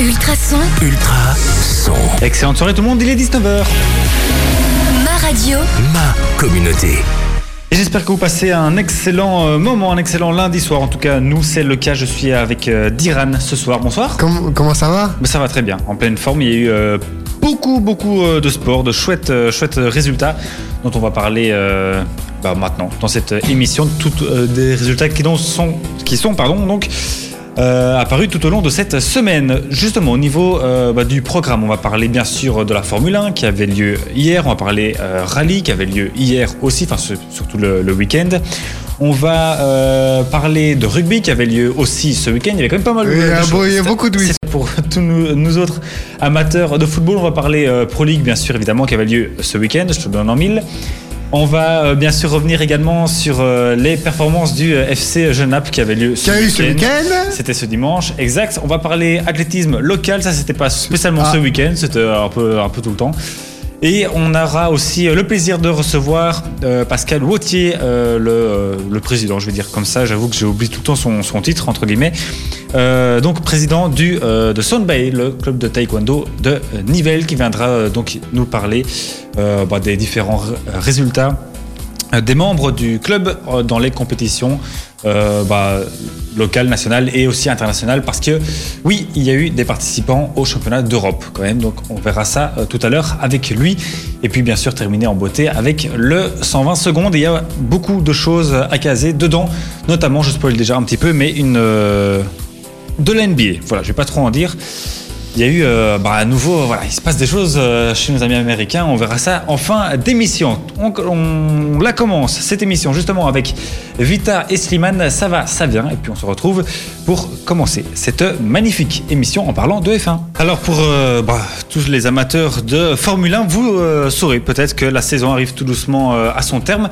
Ultra son. Ultra son. Excellente soirée tout le monde, il est 19h. Ma radio. Ma communauté. Et j'espère que vous passez un excellent euh, moment, un excellent lundi soir. En tout cas, nous, c'est le cas. Je suis avec euh, Diran ce soir. Bonsoir. Com- comment ça va? Mais ça va très bien, en pleine forme. Il y a eu euh, beaucoup, beaucoup euh, de sport, de chouettes, euh, chouettes résultats dont on va parler euh, bah, maintenant dans cette émission. Toutes euh, des résultats qui, donc sont, qui sont pardon, donc, euh, apparus tout au long de cette semaine. Justement, au niveau euh, bah, du programme, on va parler bien sûr de la Formule 1 qui avait lieu hier. On va parler euh, rallye qui avait lieu hier aussi, enfin surtout le, le week-end. On va euh, parler de rugby qui avait lieu aussi ce week-end. Il y avait quand même pas mal de, a de beau- choses. il y a beaucoup de C'est pour tous nous, nous autres amateurs de football, on va parler euh, Pro League, bien sûr, évidemment, qui avait lieu ce week-end. Je te donne en mille. On va euh, bien sûr revenir également sur euh, les performances du euh, FC Genappe qui avait lieu ce week-end C'était ce dimanche, exact. On va parler athlétisme local, ça c'était pas spécialement Ah. ce week-end, c'était un peu, un peu tout le temps. Et on aura aussi euh, le plaisir de recevoir euh, Pascal Wautier, euh, le, président, je vais dire comme ça, j'avoue que j'ai oublié tout le temps son, titre, entre guillemets. Donc président du, de Bay, le club de taekwondo de Nivelles, qui viendra donc nous parler bah, des différents résultats des membres du club dans les compétitions euh, bah, locales, nationales et aussi internationales parce que oui, il y a eu des participants au championnat d'Europe quand même, donc on verra ça euh, tout à l'heure avec lui et puis bien sûr terminer en beauté avec le 120 secondes. Il y a beaucoup de choses à caser dedans, notamment, je spoil déjà un petit peu, mais une euh, de la NBA. Voilà, je vais pas trop en dire. Il y a eu euh, bah, à nouveau, voilà, il se passe des choses euh, chez nos amis américains. On verra ça en fin d'émission. On, la commence, cette émission, justement avec Vita et Slimane. Ça va, ça vient. Et puis on se retrouve pour commencer cette magnifique émission en parlant de F1. Alors pour euh, bah, tous les amateurs de Formule 1, vous saurez peut-être que la saison arrive tout doucement à son terme.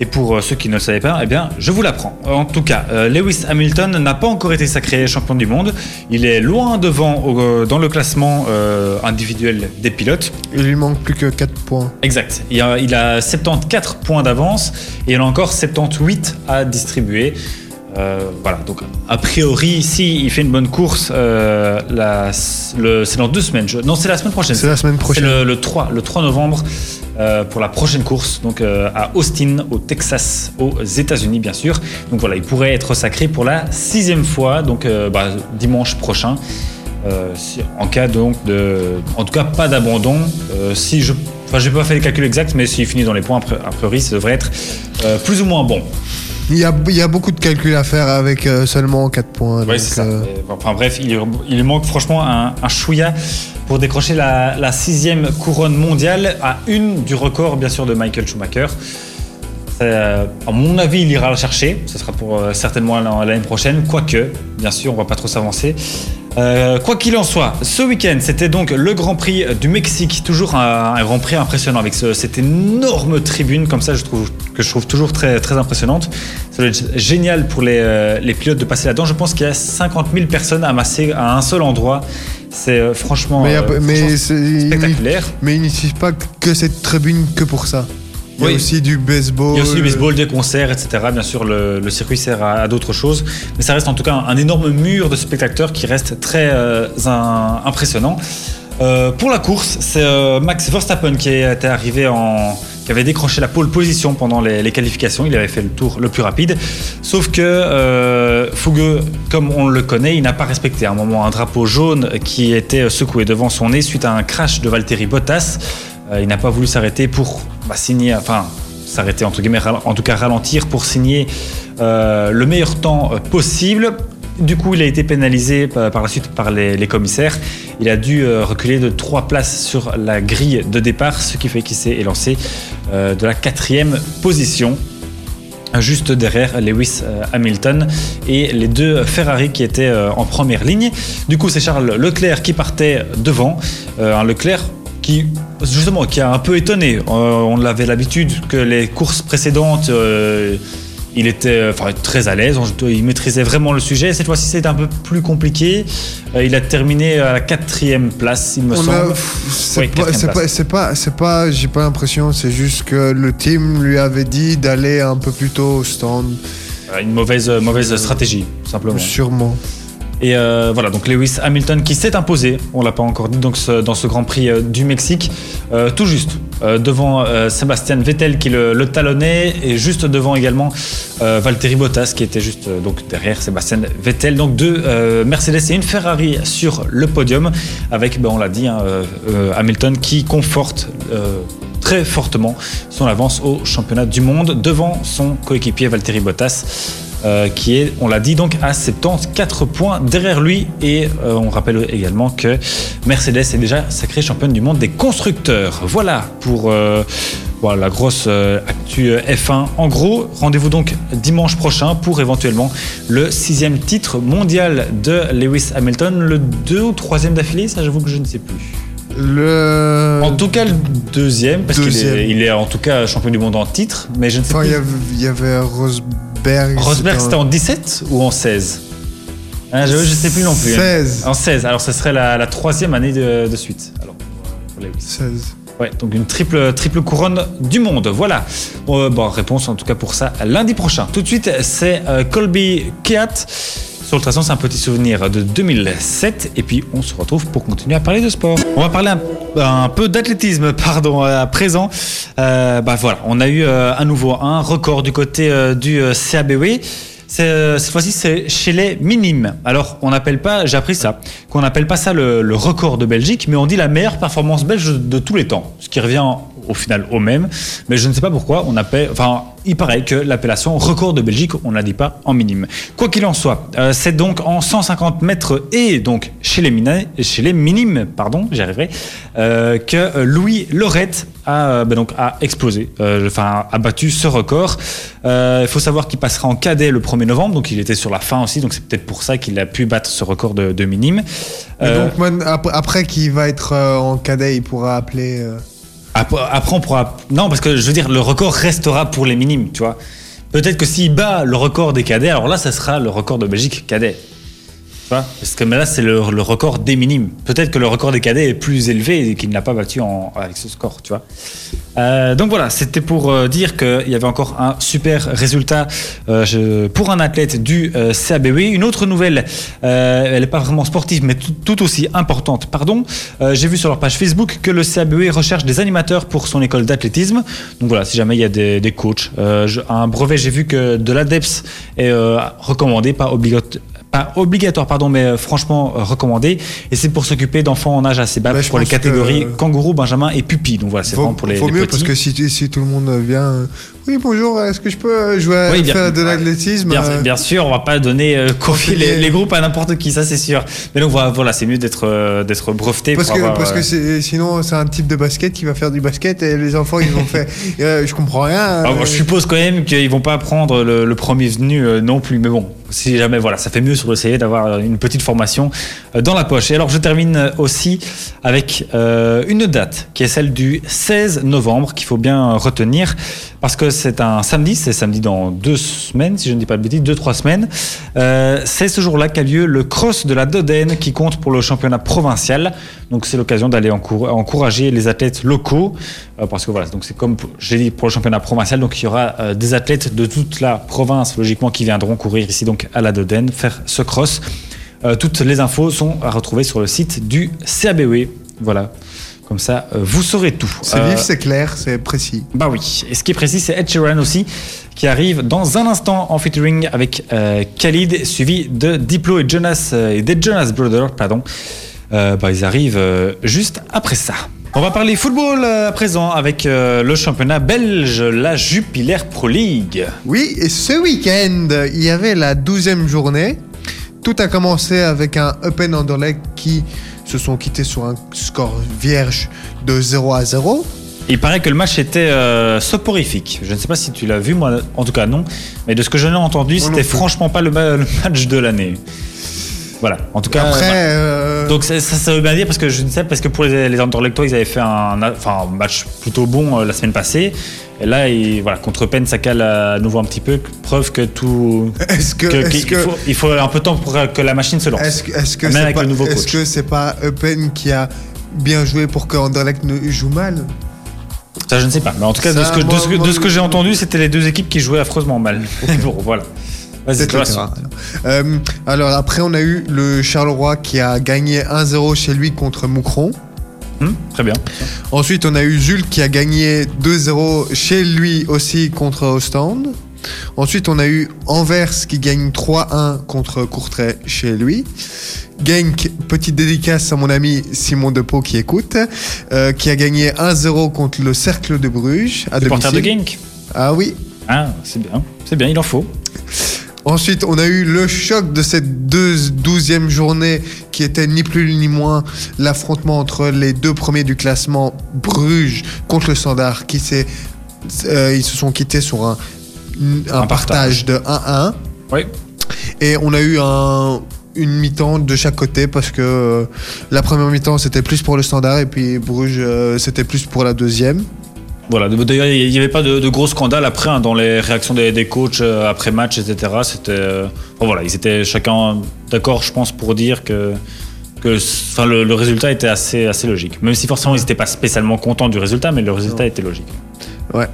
Et pour ceux qui ne le savaient pas, eh bien, je vous l'apprends. En tout cas, Lewis Hamilton n'a pas encore été sacré champion du monde. Il est loin devant dans le classement euh, individuel des pilotes. Il lui manque plus que 4 points. Exact. Il a, il a 74 points d'avance et il en a encore 78 à distribuer. Euh, voilà, donc a priori, si il fait une bonne course, euh, le- c'est dans deux semaines. je- non, c'est la semaine prochaine. C'est la semaine prochaine. le, le 3, le 3 novembre euh, pour la prochaine course, donc à Austin, au Texas, aux États-Unis, bien sûr. Donc voilà, il pourrait être sacré pour la sixième fois, donc bah, dimanche prochain. Euh, si- en cas donc de, en tout cas pas d'abandon. Euh, si je, enfin j'ai pas fait les calculs exacts, mais s'il finit dans les points, a pri- a priori, ça devrait être euh, plus ou moins bon. Il y, a, il y a beaucoup de calculs à faire avec seulement 4 points. Donc, c'est ça. Enfin bref, il, manque franchement un, un chouïa pour décrocher la, la sixième couronne mondiale à une du record bien sûr de Michael Schumacher. Euh, à mon avis, il ira la chercher. Ce sera pour euh, certainement l'an- l'année prochaine. Quoique, bien sûr, on va pas trop s'avancer. Euh, quoi qu'il en soit, ce week-end, c'était donc le Grand Prix du Mexique. Toujours un, un Grand Prix impressionnant avec ce- cette énorme tribune comme ça, je trouve que je trouve toujours très très impressionnante. Ça doit être génial pour les, euh, les pilotes de passer là-dedans. Je pense qu'il y a 50 000 personnes amassées à un seul endroit. C'est euh, franchement, mais a- mais spectaculaire. mais ils n'utilisent pas que cette tribune que pour ça. Il y a Oui. aussi du baseball. Il y a aussi du baseball, des concerts, etc. Bien sûr, le, le circuit sert à, à d'autres choses. Mais ça reste en tout cas un, un énorme mur de spectateurs qui reste très euh, un- impressionnant. Euh, pour la course, c'est euh, Max Verstappen qui était arrivé en qui avait décroché la pole position pendant les, les qualifications. Il avait fait le tour le plus rapide. Sauf que euh, Fougueux, comme on le connaît, il n'a pas respecté à un moment un drapeau jaune qui était secoué devant son nez suite à un crash de Valtteri Bottas. Il n'a pas voulu s'arrêter pour bah, signer, enfin s'arrêter entre guillemets, en tout cas ralentir pour signer euh, le meilleur temps euh, possible. Du coup, il a été pénalisé par, par la suite par les, commissaires. Il a dû euh, reculer de trois places sur la grille de départ, ce qui fait qu'il s'est élancé euh, de la quatrième position juste derrière Lewis euh, Hamilton et les deux Ferrari qui étaient euh, en première ligne. Du coup, c'est Charles Leclerc qui partait devant. Euh, Leclerc qui, justement, qui a un peu étonné. Euh, on avait l'habitude que les courses précédentes, euh, il était euh, enfin, très à l'aise, il maîtrisait vraiment le sujet. Cette fois-ci, c'était un peu plus compliqué. Euh, il a terminé à la quatrième place, il me On semble. c'est Oui, pas, c'est pas, c'est pas, c'est j'ai pas l'impression, c'est juste que le team lui avait dit d'aller un peu plus tôt au stand, Une mauvaise, mauvaise stratégie, simplement. sûrement. Et euh, voilà, donc Lewis Hamilton qui s'est imposé, on l'a pas encore dit, donc dans ce Grand Prix euh, du Mexique, euh, tout juste devant Sébastien Vettel qui le, talonnait et juste devant également Valtteri Bottas qui était juste donc derrière Sébastien Vettel. Donc deux Mercedes et une Ferrari sur le podium avec, ben, on l'a dit, hein, Hamilton qui conforte très fortement son avance au championnat du monde devant son coéquipier Valtteri Bottas. Euh, qui est, on l'a dit, donc à 74 points derrière lui. Et euh, on rappelle également que Mercedes est déjà sacrée championne du monde des constructeurs. Voilà pour euh, voilà, la grosse actu euh, F1. En gros, rendez-vous donc dimanche prochain pour éventuellement le sixième titre mondial de Lewis Hamilton, le deux ou troisième d'affilée, ça j'avoue que je ne sais plus. Le. En tout cas, le deuxième, parce qu'il est, il est en tout cas champion du monde en titre, mais je ne sais Enfin, il y avait, il y avait Rosberg. Rosberg, c'était en 17 ou en 16 hein, Je ne sais plus non plus. hein. 16. En 16, alors ce serait la, la troisième année de, de suite. Alors, pour Lewis. 16. Ouais, donc une triple, triple couronne du monde. Voilà. Euh, bon, réponse en tout cas pour ça lundi prochain. Tout de suite, c'est euh, Colby Keat. Sur le traçon, c'est un petit souvenir de 2007. Et puis, on se retrouve pour continuer à parler de sport. On va parler un, peu d'athlétisme, pardon, à présent. Euh, bah voilà, on a eu euh, à nouveau un record du côté euh, du euh, CABW. Euh, cette fois-ci, c'est chez les minimes. Alors, on n'appelle pas, j'ai appris ça, qu'on n'appelle pas ça le, le record de Belgique, mais on dit la meilleure performance belge de tous les temps, ce qui revient au final au même. Mais je ne sais pas pourquoi on appelle, enfin, il paraît que l'appellation record de Belgique, on ne la dit pas en minime. Quoi qu'il en soit, euh, c'est donc en 150 mètres et donc chez les, chez les minimes, pardon, j'y arriverai, euh, que euh, Louis Lorette a, ben donc, a explosé, euh, enfin a battu ce record. Il faut savoir qu'il passera en cadet le 1er novembre, donc il était sur la fin aussi, donc c'est peut-être pour ça qu'il a pu battre ce record de, de minime. Donc, après qu'il va être en cadet, il pourra appeler. Après. Non, parce que je veux dire, le record restera pour les minimes, tu vois. Peut-être que s'il bat le record des cadets, alors là, ça sera le record de Belgique cadet. Parce que là, c'est le, record des minimes. Peut-être que le record des cadets est plus élevé et qu'il n'a pas battu avec ce score, tu vois. Euh, donc voilà, c'était pour euh, dire qu'il y avait encore un super résultat euh, pour un athlète du euh. Une autre nouvelle, elle n'est pas vraiment sportive, mais tout, aussi importante, pardon. J'ai vu sur leur page Facebook que le CABW recherche des animateurs pour son école d'athlétisme. Donc voilà, si jamais il y a des, des coachs. Un brevet, j'ai vu que de l'ADEPS est recommandé, pas obligatoire. Pas obligatoire, pardon, mais euh, franchement euh, recommandé. Et c'est pour s'occuper d'enfants en âge assez bas Bah, pour les que- catégories kangourou, benjamin et pupille. Donc voilà, c'est vraiment pour les, les mieux petits. parce que si, si tout le monde vient. Oui, bonjour, est-ce que je peux euh, jouer à Oui, bien- faire de l'athlétisme Bien, euh, bien sûr, on va pas donner euh, confier les, groupes à n'importe qui, ça c'est sûr. Mais donc voilà, c'est mieux d'être euh, d'être breveté Parce pour que, avoir, parce que c'est- sinon, c'est un type de basket qui va faire du basket et les enfants, ils vont faire. euh, je comprends rien. Ah, bon, je suppose quand même qu'ils vont pas prendre le, le premier venu non plus, mais bon, si jamais, voilà, ça fait mieux sur le CV d'avoir une petite formation dans la poche. Et alors, je termine aussi avec une date qui est celle du 16 novembre qu'il faut bien retenir parce que c'est un samedi, c'est samedi dans deux semaines, si je ne dis pas de bêtises, deux trois semaines. Euh, c'est ce jour-là qu'a lieu le cross de la Dodène qui compte pour le championnat provincial. Donc c'est l'occasion d'aller encour- encourager les athlètes locaux euh, parce que voilà, c'est comme j'ai dit pour le championnat provincial, donc il y aura euh, des athlètes de toute la province logiquement qui viendront courir ici donc à la Dodène faire ce cross. Toutes les infos sont à retrouver sur le site du CABW. Voilà. Comme ça, euh, vous saurez tout. C'est Euh, vif, c'est clair, c'est précis. bah oui. Et ce qui est précis, c'est Ed Sheeran aussi, qui arrive dans un instant en featuring avec euh, Khalid, suivi de Diplo et Jonas euh, et des Jonas Brothers, pardon. Euh, bah, ils arrivent euh, juste après ça. On va parler football euh, à présent avec euh, le championnat belge, la Jupiler Pro League. Oui, et ce week-end, il y avait la 12e journée. Tout a commencé avec un Open Anderlecht qui se sont quittés sur un score vierge de 0 à 0. Il paraît que le match était euh, soporifique. Je ne sais pas si tu l'as vu, moi en tout cas non. Mais de ce que j'en ai entendu, c'était franchement pas le, ma- le match de l'année. Voilà. En tout cas. Après, euh, Donc ça, ça, ça veut bien dire parce que je ne sais parce que pour les, les Anderlechtois ils avaient fait un, enfin, un match plutôt bon euh, la semaine passée et là voilà contre Penn ça cale à nouveau un petit peu preuve que tout est-ce que, que, faut, il faut un peu de temps pour que la machine se lance. est-ce que, c'est avec pas, le nouveau est-ce que c'est pas Open qui a bien joué pour que Anderlecht ne joue mal? Ça je ne sais pas mais en tout cas de Ça, ce que, de ce que, ce j'ai entendu c'était les deux équipes qui jouaient affreusement mal. bon voilà. Vas-y, le. Euh, alors après, on a eu le Charleroi qui a gagné 1-0 chez lui contre Moucron. Hum, très bien. Ensuite, on a eu Jules qui a gagné 2-0 chez lui aussi contre Ostende. Ensuite, on a eu Anvers qui gagne 3-1 contre Courtrai chez lui. Genk, petite dédicace à mon ami Simon Depot qui écoute, euh, qui a gagné 1-0 contre le Cercle de Bruges à Supporter de domicile. Genk. Ah oui. Ah, c'est bien. C'est bien, il en faut. Ensuite, on a eu le choc de cette deux- douzième journée qui était ni plus ni moins l'affrontement entre les deux premiers du classement, Bruges contre le Standard, qui s'est, euh, ils se sont quittés sur un, un, Un partage de 1-1. Oui. Et on a eu un, une mi-temps de chaque côté parce que euh, la première mi-temps c'était plus pour le Standard et puis Bruges euh, c'était plus pour la deuxième. Voilà. D'ailleurs, il n'y avait pas de, de gros scandales après hein, dans les réactions des, des coachs euh, après match, etc. C'était. euh, bon, voilà, ils étaient chacun d'accord, je pense, pour dire que. que enfin, le, le résultat était assez, assez logique. Même si forcément ils n'étaient pas spécialement contents du résultat, mais le résultat était logique. Ouais.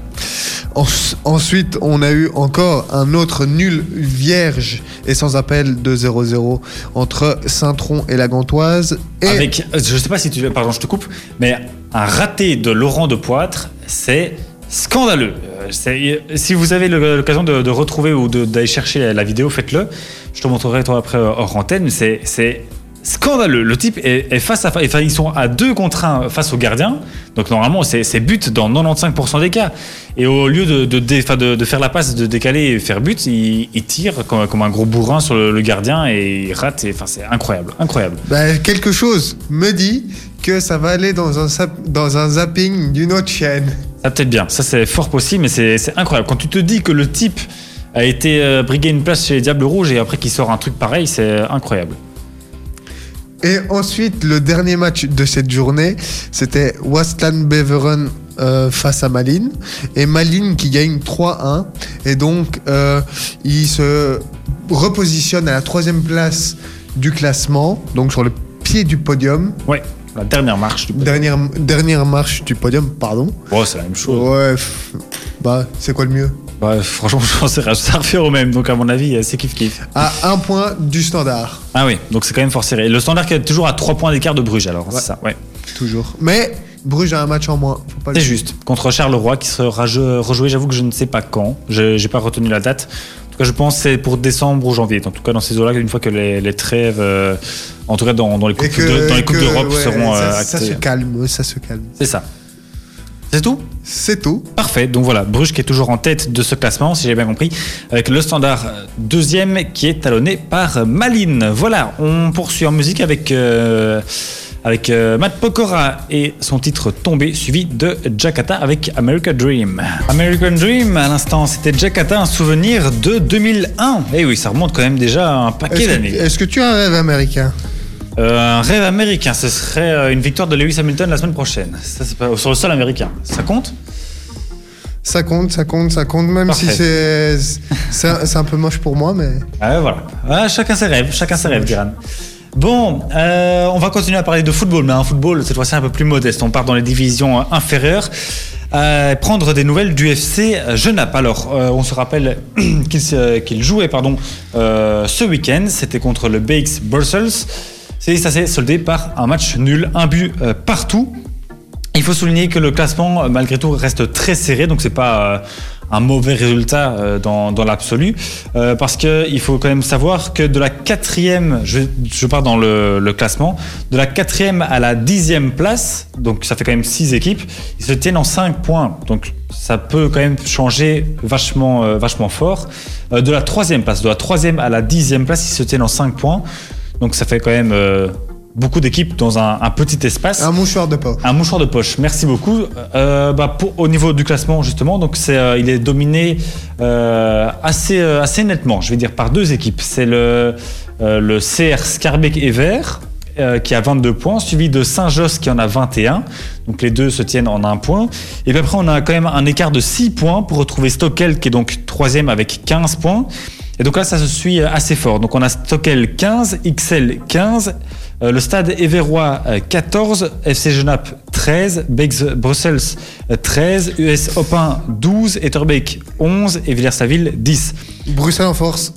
En- ensuite, on a eu encore un autre nul vierge et sans appel de 0-0 entre Saint-Tron et la Gantoise. Et Avec, je sais pas si tu, pardon, je te coupe, mais un raté de Laurent de Poitre, c'est scandaleux. Euh, Si vous avez l'occasion de, retrouver ou d'aller chercher la, vidéo, faites-le. Je te montrerai toi après euh, hors antenne. C'est scandaleux. Le type est, face à face. Ils sont à deux contre un face au gardien. Donc normalement, c'est but dans 95% des cas. Et au lieu de, faire la passe, de décaler et faire but, il, tire comme, un gros bourrin sur le, gardien et il rate. Enfin, c'est incroyable, incroyable. bah, quelque chose me dit que ça va aller dans un, dans un zapping d'une autre chaîne. Ça peut-être bien, ça c'est fort possible, mais c'est incroyable. Quand tu te dis que le type a été euh, briguer une place chez les Diables Rouges et après qu'il sort un truc pareil, c'est incroyable. Et ensuite, le dernier match de cette journée, c'était Westland Beveren euh, face à Malines. Et Malines qui gagne 3-1. Et donc, euh, il se repositionne à la troisième place du classement, donc sur le pied du podium. Ouais, la dernière marche du Dernière, dernière marche du podium, pardon. Oh, c'est la même chose. Ouais, bah, c'est quoi le mieux? Bah, franchement, je pense que ça revient au même, donc à mon avis, euh, c'est kiff kiff. À un point du standard, Ah oui, donc c'est quand même fort serré. Le standard qui est toujours à 3 points d'écart de Bruges, alors, Ouais. c'est ça, ouais. toujours. Mais Bruges a un match en moins. Faut pas le- C'est juste, contre Charleroi qui sera rejoué, j'avoue que je ne sais pas quand, je j'ai pas retenu la date. Je pense que c'est pour décembre ou janvier. En tout cas, dans ces eaux-là, une fois que les, les trêves, euh, en tout cas dans, dans les coupes de- d'Europe ouais, seront euh, ça, ça actées. se calme, ça se calme. C'est ça. C'est tout? C'est tout. Parfait, donc voilà, Bruges qui est toujours en tête de ce classement, si j'ai bien compris, avec le standard euh, deuxième qui est talonné par Malines. Voilà, on poursuit en musique avec, euh, avec euh, Matt Pokora et son titre Tombé, suivi de Jakarta avec American Dream. American Dream, à l'instant, c'était Jakarta, un souvenir de 2001. Eh oui, ça remonte quand même déjà un paquet d'années. est-ce que tu as un rêve américain? Euh, un rêve américain, ce serait euh, une victoire de Lewis Hamilton la semaine prochaine. Ça, c'est pas- sur le sol américain. Ça compte? Ça compte, ça compte, ça compte, même Parfait. si c'est, c'est, un- c'est un peu moche pour moi, mais. Ah, voilà. Ah, chacun ses rêves, chacun ses rêves, Diran. Bon, euh, on va continuer à parler de football, mais un football cette fois-ci un peu plus modeste. On part dans les divisions euh, inférieures. Euh, prendre des nouvelles du FC Genappe. Alors, on se rappelle qu'il jouait pardon, ce week-end. C'était contre le BX Brussels. Ça s'est soldé par un match nul, un but partout. Il faut souligner que le classement, malgré tout, reste très serré, donc c'est pas un mauvais résultat euh, dans, dans l'absolu, euh, parce que il faut quand même savoir que de la quatrième, je, je pars dans le, classement, de la quatrième à la dixième place, donc ça fait quand même six équipes, ils se tiennent en cinq points, donc ça peut quand même changer vachement, euh, vachement fort. Euh, de la troisième place, de la troisième à la dixième place, ils se tiennent en cinq points, donc ça fait quand même beaucoup d'équipes dans un, un petit espace. Un mouchoir de poche. Un mouchoir de poche, merci beaucoup. Euh, bah, pour, au niveau du classement, justement, donc c'est, euh, il est dominé euh, assez, assez nettement, je vais dire, par deux équipes. C'est le, le CR Scarbeck et Vert qui a 22 points, suivi de Saint-Josse qui en a 21. Donc les deux se tiennent en un point. Et puis après, on a quand même un écart de 6 points pour retrouver Stockel qui est donc troisième avec 15 points. Et donc là, ça se suit assez fort. Donc on a Stockel 15, XL 15, euh, le stade euh, 14, FC Genappe 13, Bex Brussels euh, 13, US Opin 12, Etterbeek 11 et Villers-Saville 10. Bruxelles en force.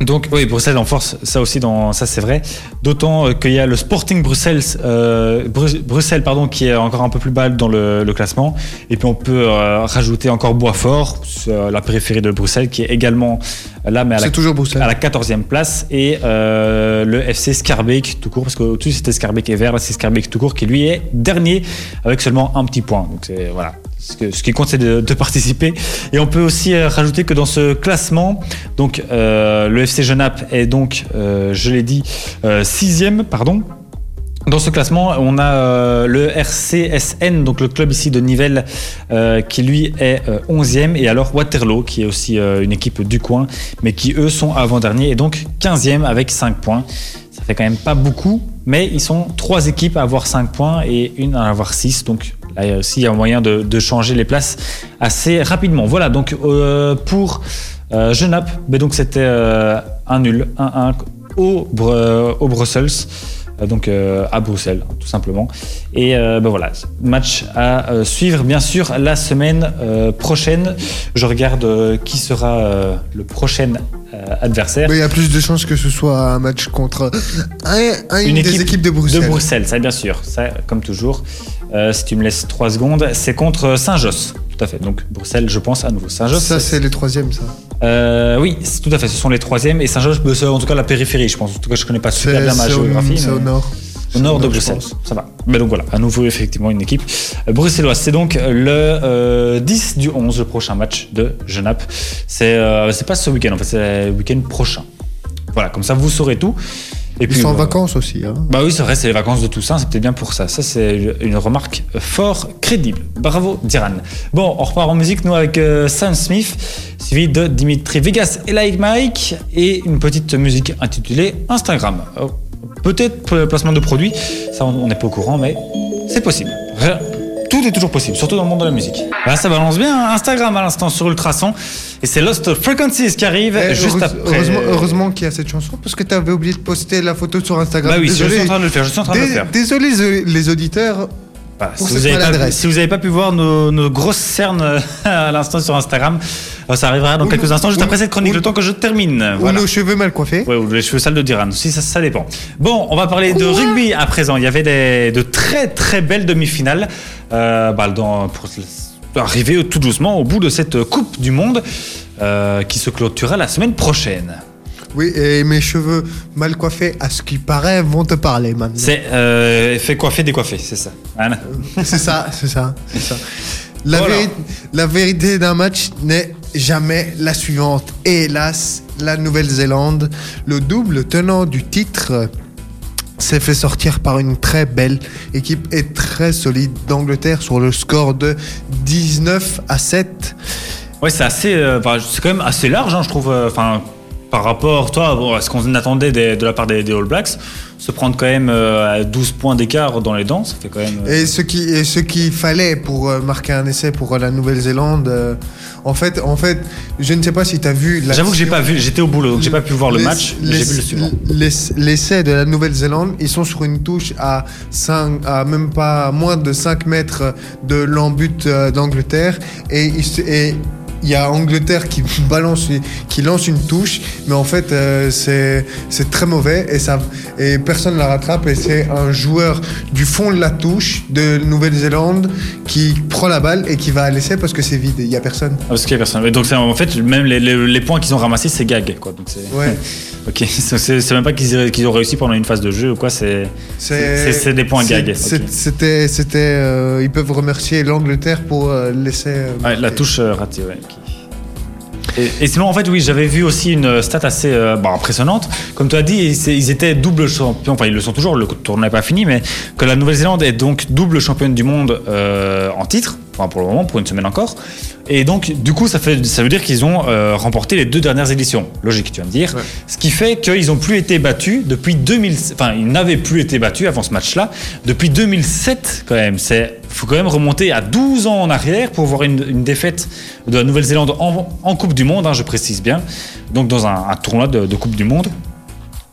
Donc oui, Bruxelles en force, ça aussi, dans, ça c'est vrai. D'autant euh, qu'il y a le Sporting Bruxelles, euh, Bru- Bruxelles pardon, qui est encore un peu plus bas dans le, le classement. Et puis on peut euh, rajouter encore Boisfort, la périphérie de Bruxelles, qui est également là, mais à la, C'est toujours Bruxelles. à la 14e place. Et euh, le FC Scarbeck tout court, parce qu'au-dessus c'était Scarbeck et vert, là c'est Scarbeck tout court qui lui est dernier avec seulement un petit point. Donc c'est voilà. Ce, qui compte, c'est de, participer. Et on peut aussi euh, rajouter que dans ce classement, donc euh, le FC Genappe est donc, euh, je l'ai dit, sixième, pardon. Dans ce classement, on a le RCSN, donc le club ici de Nivelles, qui lui est euh, 11e, et alors Waterloo, qui est aussi une équipe du coin, mais qui eux sont avant-dernier, et donc 15e avec 5 points. Ça fait quand même pas beaucoup, mais ils sont trois équipes à avoir 5 points et une à avoir 6, donc là il y a aussi a moyen de, de changer les places assez rapidement. Voilà, donc euh, pour euh, Genappe, ben donc c'était euh, un nul, 1-1 au, Bre- au Brussels. Euh, donc euh, à Bruxelles, tout simplement. Et euh, ben voilà, match à suivre, bien sûr, la semaine prochaine. Je regarde qui sera le prochain adversaire. Mais il y a plus de chances que ce soit un match contre un- un- une, des équipes de Bruxelles. De Bruxelles, ça bien sûr, ça comme toujours. Si tu me laisses 3 secondes, c'est contre Saint-Josse. Tout à fait. Donc Bruxelles, je pense à nouveau. Saint-Josse. Ça, c'est les troisièmes, ça. Euh, oui, tout à fait. Ce sont les troisièmes et ben, c'est en tout cas la périphérie, je pense. En tout cas, je connais pas super bien ma géographie. c'est mais- au nord. au nord de Bruxelles, ça va. Mais donc voilà, à nouveau effectivement une équipe euh, bruxelloise. C'est donc le euh, 10 du 11, le prochain match de Genappe. C'est euh, pas ce week-end, en fait, c'est le week-end prochain. Voilà, comme ça vous saurez tout. Et Ils sont en euh, vacances aussi. Hein. Bah oui, c'est vrai, c'est les vacances de Toussaint, c'est peut-être bien pour ça. Ça, c'est une remarque fort crédible. Bravo, Diran. Bon, on repart en musique, nous, avec euh, Sam Smith, suivi de Dimitri Vegas et Like Mike, et une petite musique intitulée Instagram. Oh, Peut-être pour le placement de produits, ça, on on n'est pas au courant, mais c'est possible. Rien- Tout est toujours possible, surtout dans le monde de la musique. Là, ça balance bien hein, Instagram à l'instant sur Ultrason, et c'est Lost Frequencies qui arrive Eh, juste heureuse- après. Heureusement, heureusement qu'il y a cette chanson parce que tu avais oublié de poster la photo sur Instagram. Bah oui, je suis en train de le faire, je suis en train de le faire. Désolé les auditeurs. Voilà, Pour si, vous avez pas, maladresse. si vous n'avez pas pu voir nos, nos grosses cernes euh, à l'instant sur Instagram, euh, ça arrivera dans Ou quelques nous- instants, juste ou- après cette chronique, ou- le temps que je termine. Ou Voilà. nos cheveux mal coiffés. Ouais, ou les cheveux sales de Diran, si ça, ça dépend. Bon, on va parler de rugby à présent. Il y avait des, de très très belles demi-finales euh, bah, dans, pour arriver tout doucement au bout de cette Coupe du Monde euh, qui se clôturera la semaine prochaine. Oui, et mes cheveux mal coiffés, à ce qui paraît, vont te parler maintenant. C'est euh, fait coiffer, décoiffer, c'est ça. Voilà. C'est ça, c'est ça, c'est ça. La, Voilà. véri- la vérité d'un match n'est jamais la suivante. Et hélas, la Nouvelle-Zélande, le double tenant du titre, euh, s'est fait sortir par une très belle équipe et très solide d'Angleterre sur le score de 19 à 7. Ouais, c'est assez, euh, c'est quand même assez large, hein, je trouve. euh, par rapport, toi, bon, à ce qu'on attendait des- de la part des, des All Blacks, se prendre quand même euh, à 12 points d'écart dans les dents, ça fait quand même. euh, Et ce qui et ce qu'il fallait pour euh, marquer un essai pour la Nouvelle-Zélande, en fait, en fait, je ne sais pas si tu as vu. J'avoue que j'ai pas vu, j'étais au boulot, donc j'ai pas pu voir le Les- match, j'ai vu le suivant. les- L'essai de la Nouvelle-Zélande, ils sont sur une touche à, 5, à même pas moins de 5 mètres de l'embut d'Angleterre et il y a Angleterre qui balance, qui lance une touche, mais en fait euh, c'est très mauvais et ça et personne la rattrape et c'est un joueur du fond de la touche de Nouvelle-Zélande qui prend la balle et qui va à l'essai parce que c'est vide, il y a personne. Ah, Parce qu'il y a personne. Donc en fait, même les, les- les points qu'ils ont ramassés, c'est gag, quoi. Donc. Ouais. ok, c'est même pas qu'ils ont réussi pendant une phase de jeu ou quoi. C'est. Des points gag. C'était, c'était, euh, ils peuvent remercier l'Angleterre pour euh, laisser. euh, Ouais, la touche ratée, ouais. Et, sinon, en fait, oui, j'avais vu aussi une stat assez euh, bon, impressionnante. Comme tu as dit, ils, étaient double champions, enfin ils le sont toujours, le tournoi n'est pas fini, mais que la Nouvelle-Zélande est donc double championne du monde euh, en titre, pour le moment, pour une semaine encore. Et donc, du coup, ça, fait, ça veut dire qu'ils ont euh, remporté les deux dernières éditions. Logique, tu vas me dire. Ouais. Ce qui fait qu'ils n'ont plus été battus depuis 2000. Enfin, ils n'avaient plus été battus avant ce match-là depuis 2007 quand même. C'est faut quand même remonter à 12 ans en arrière pour voir une, une défaite de la Nouvelle-Zélande en, en Coupe du Monde, hein, je précise bien. Donc dans un, un tournoi de, de Coupe du Monde.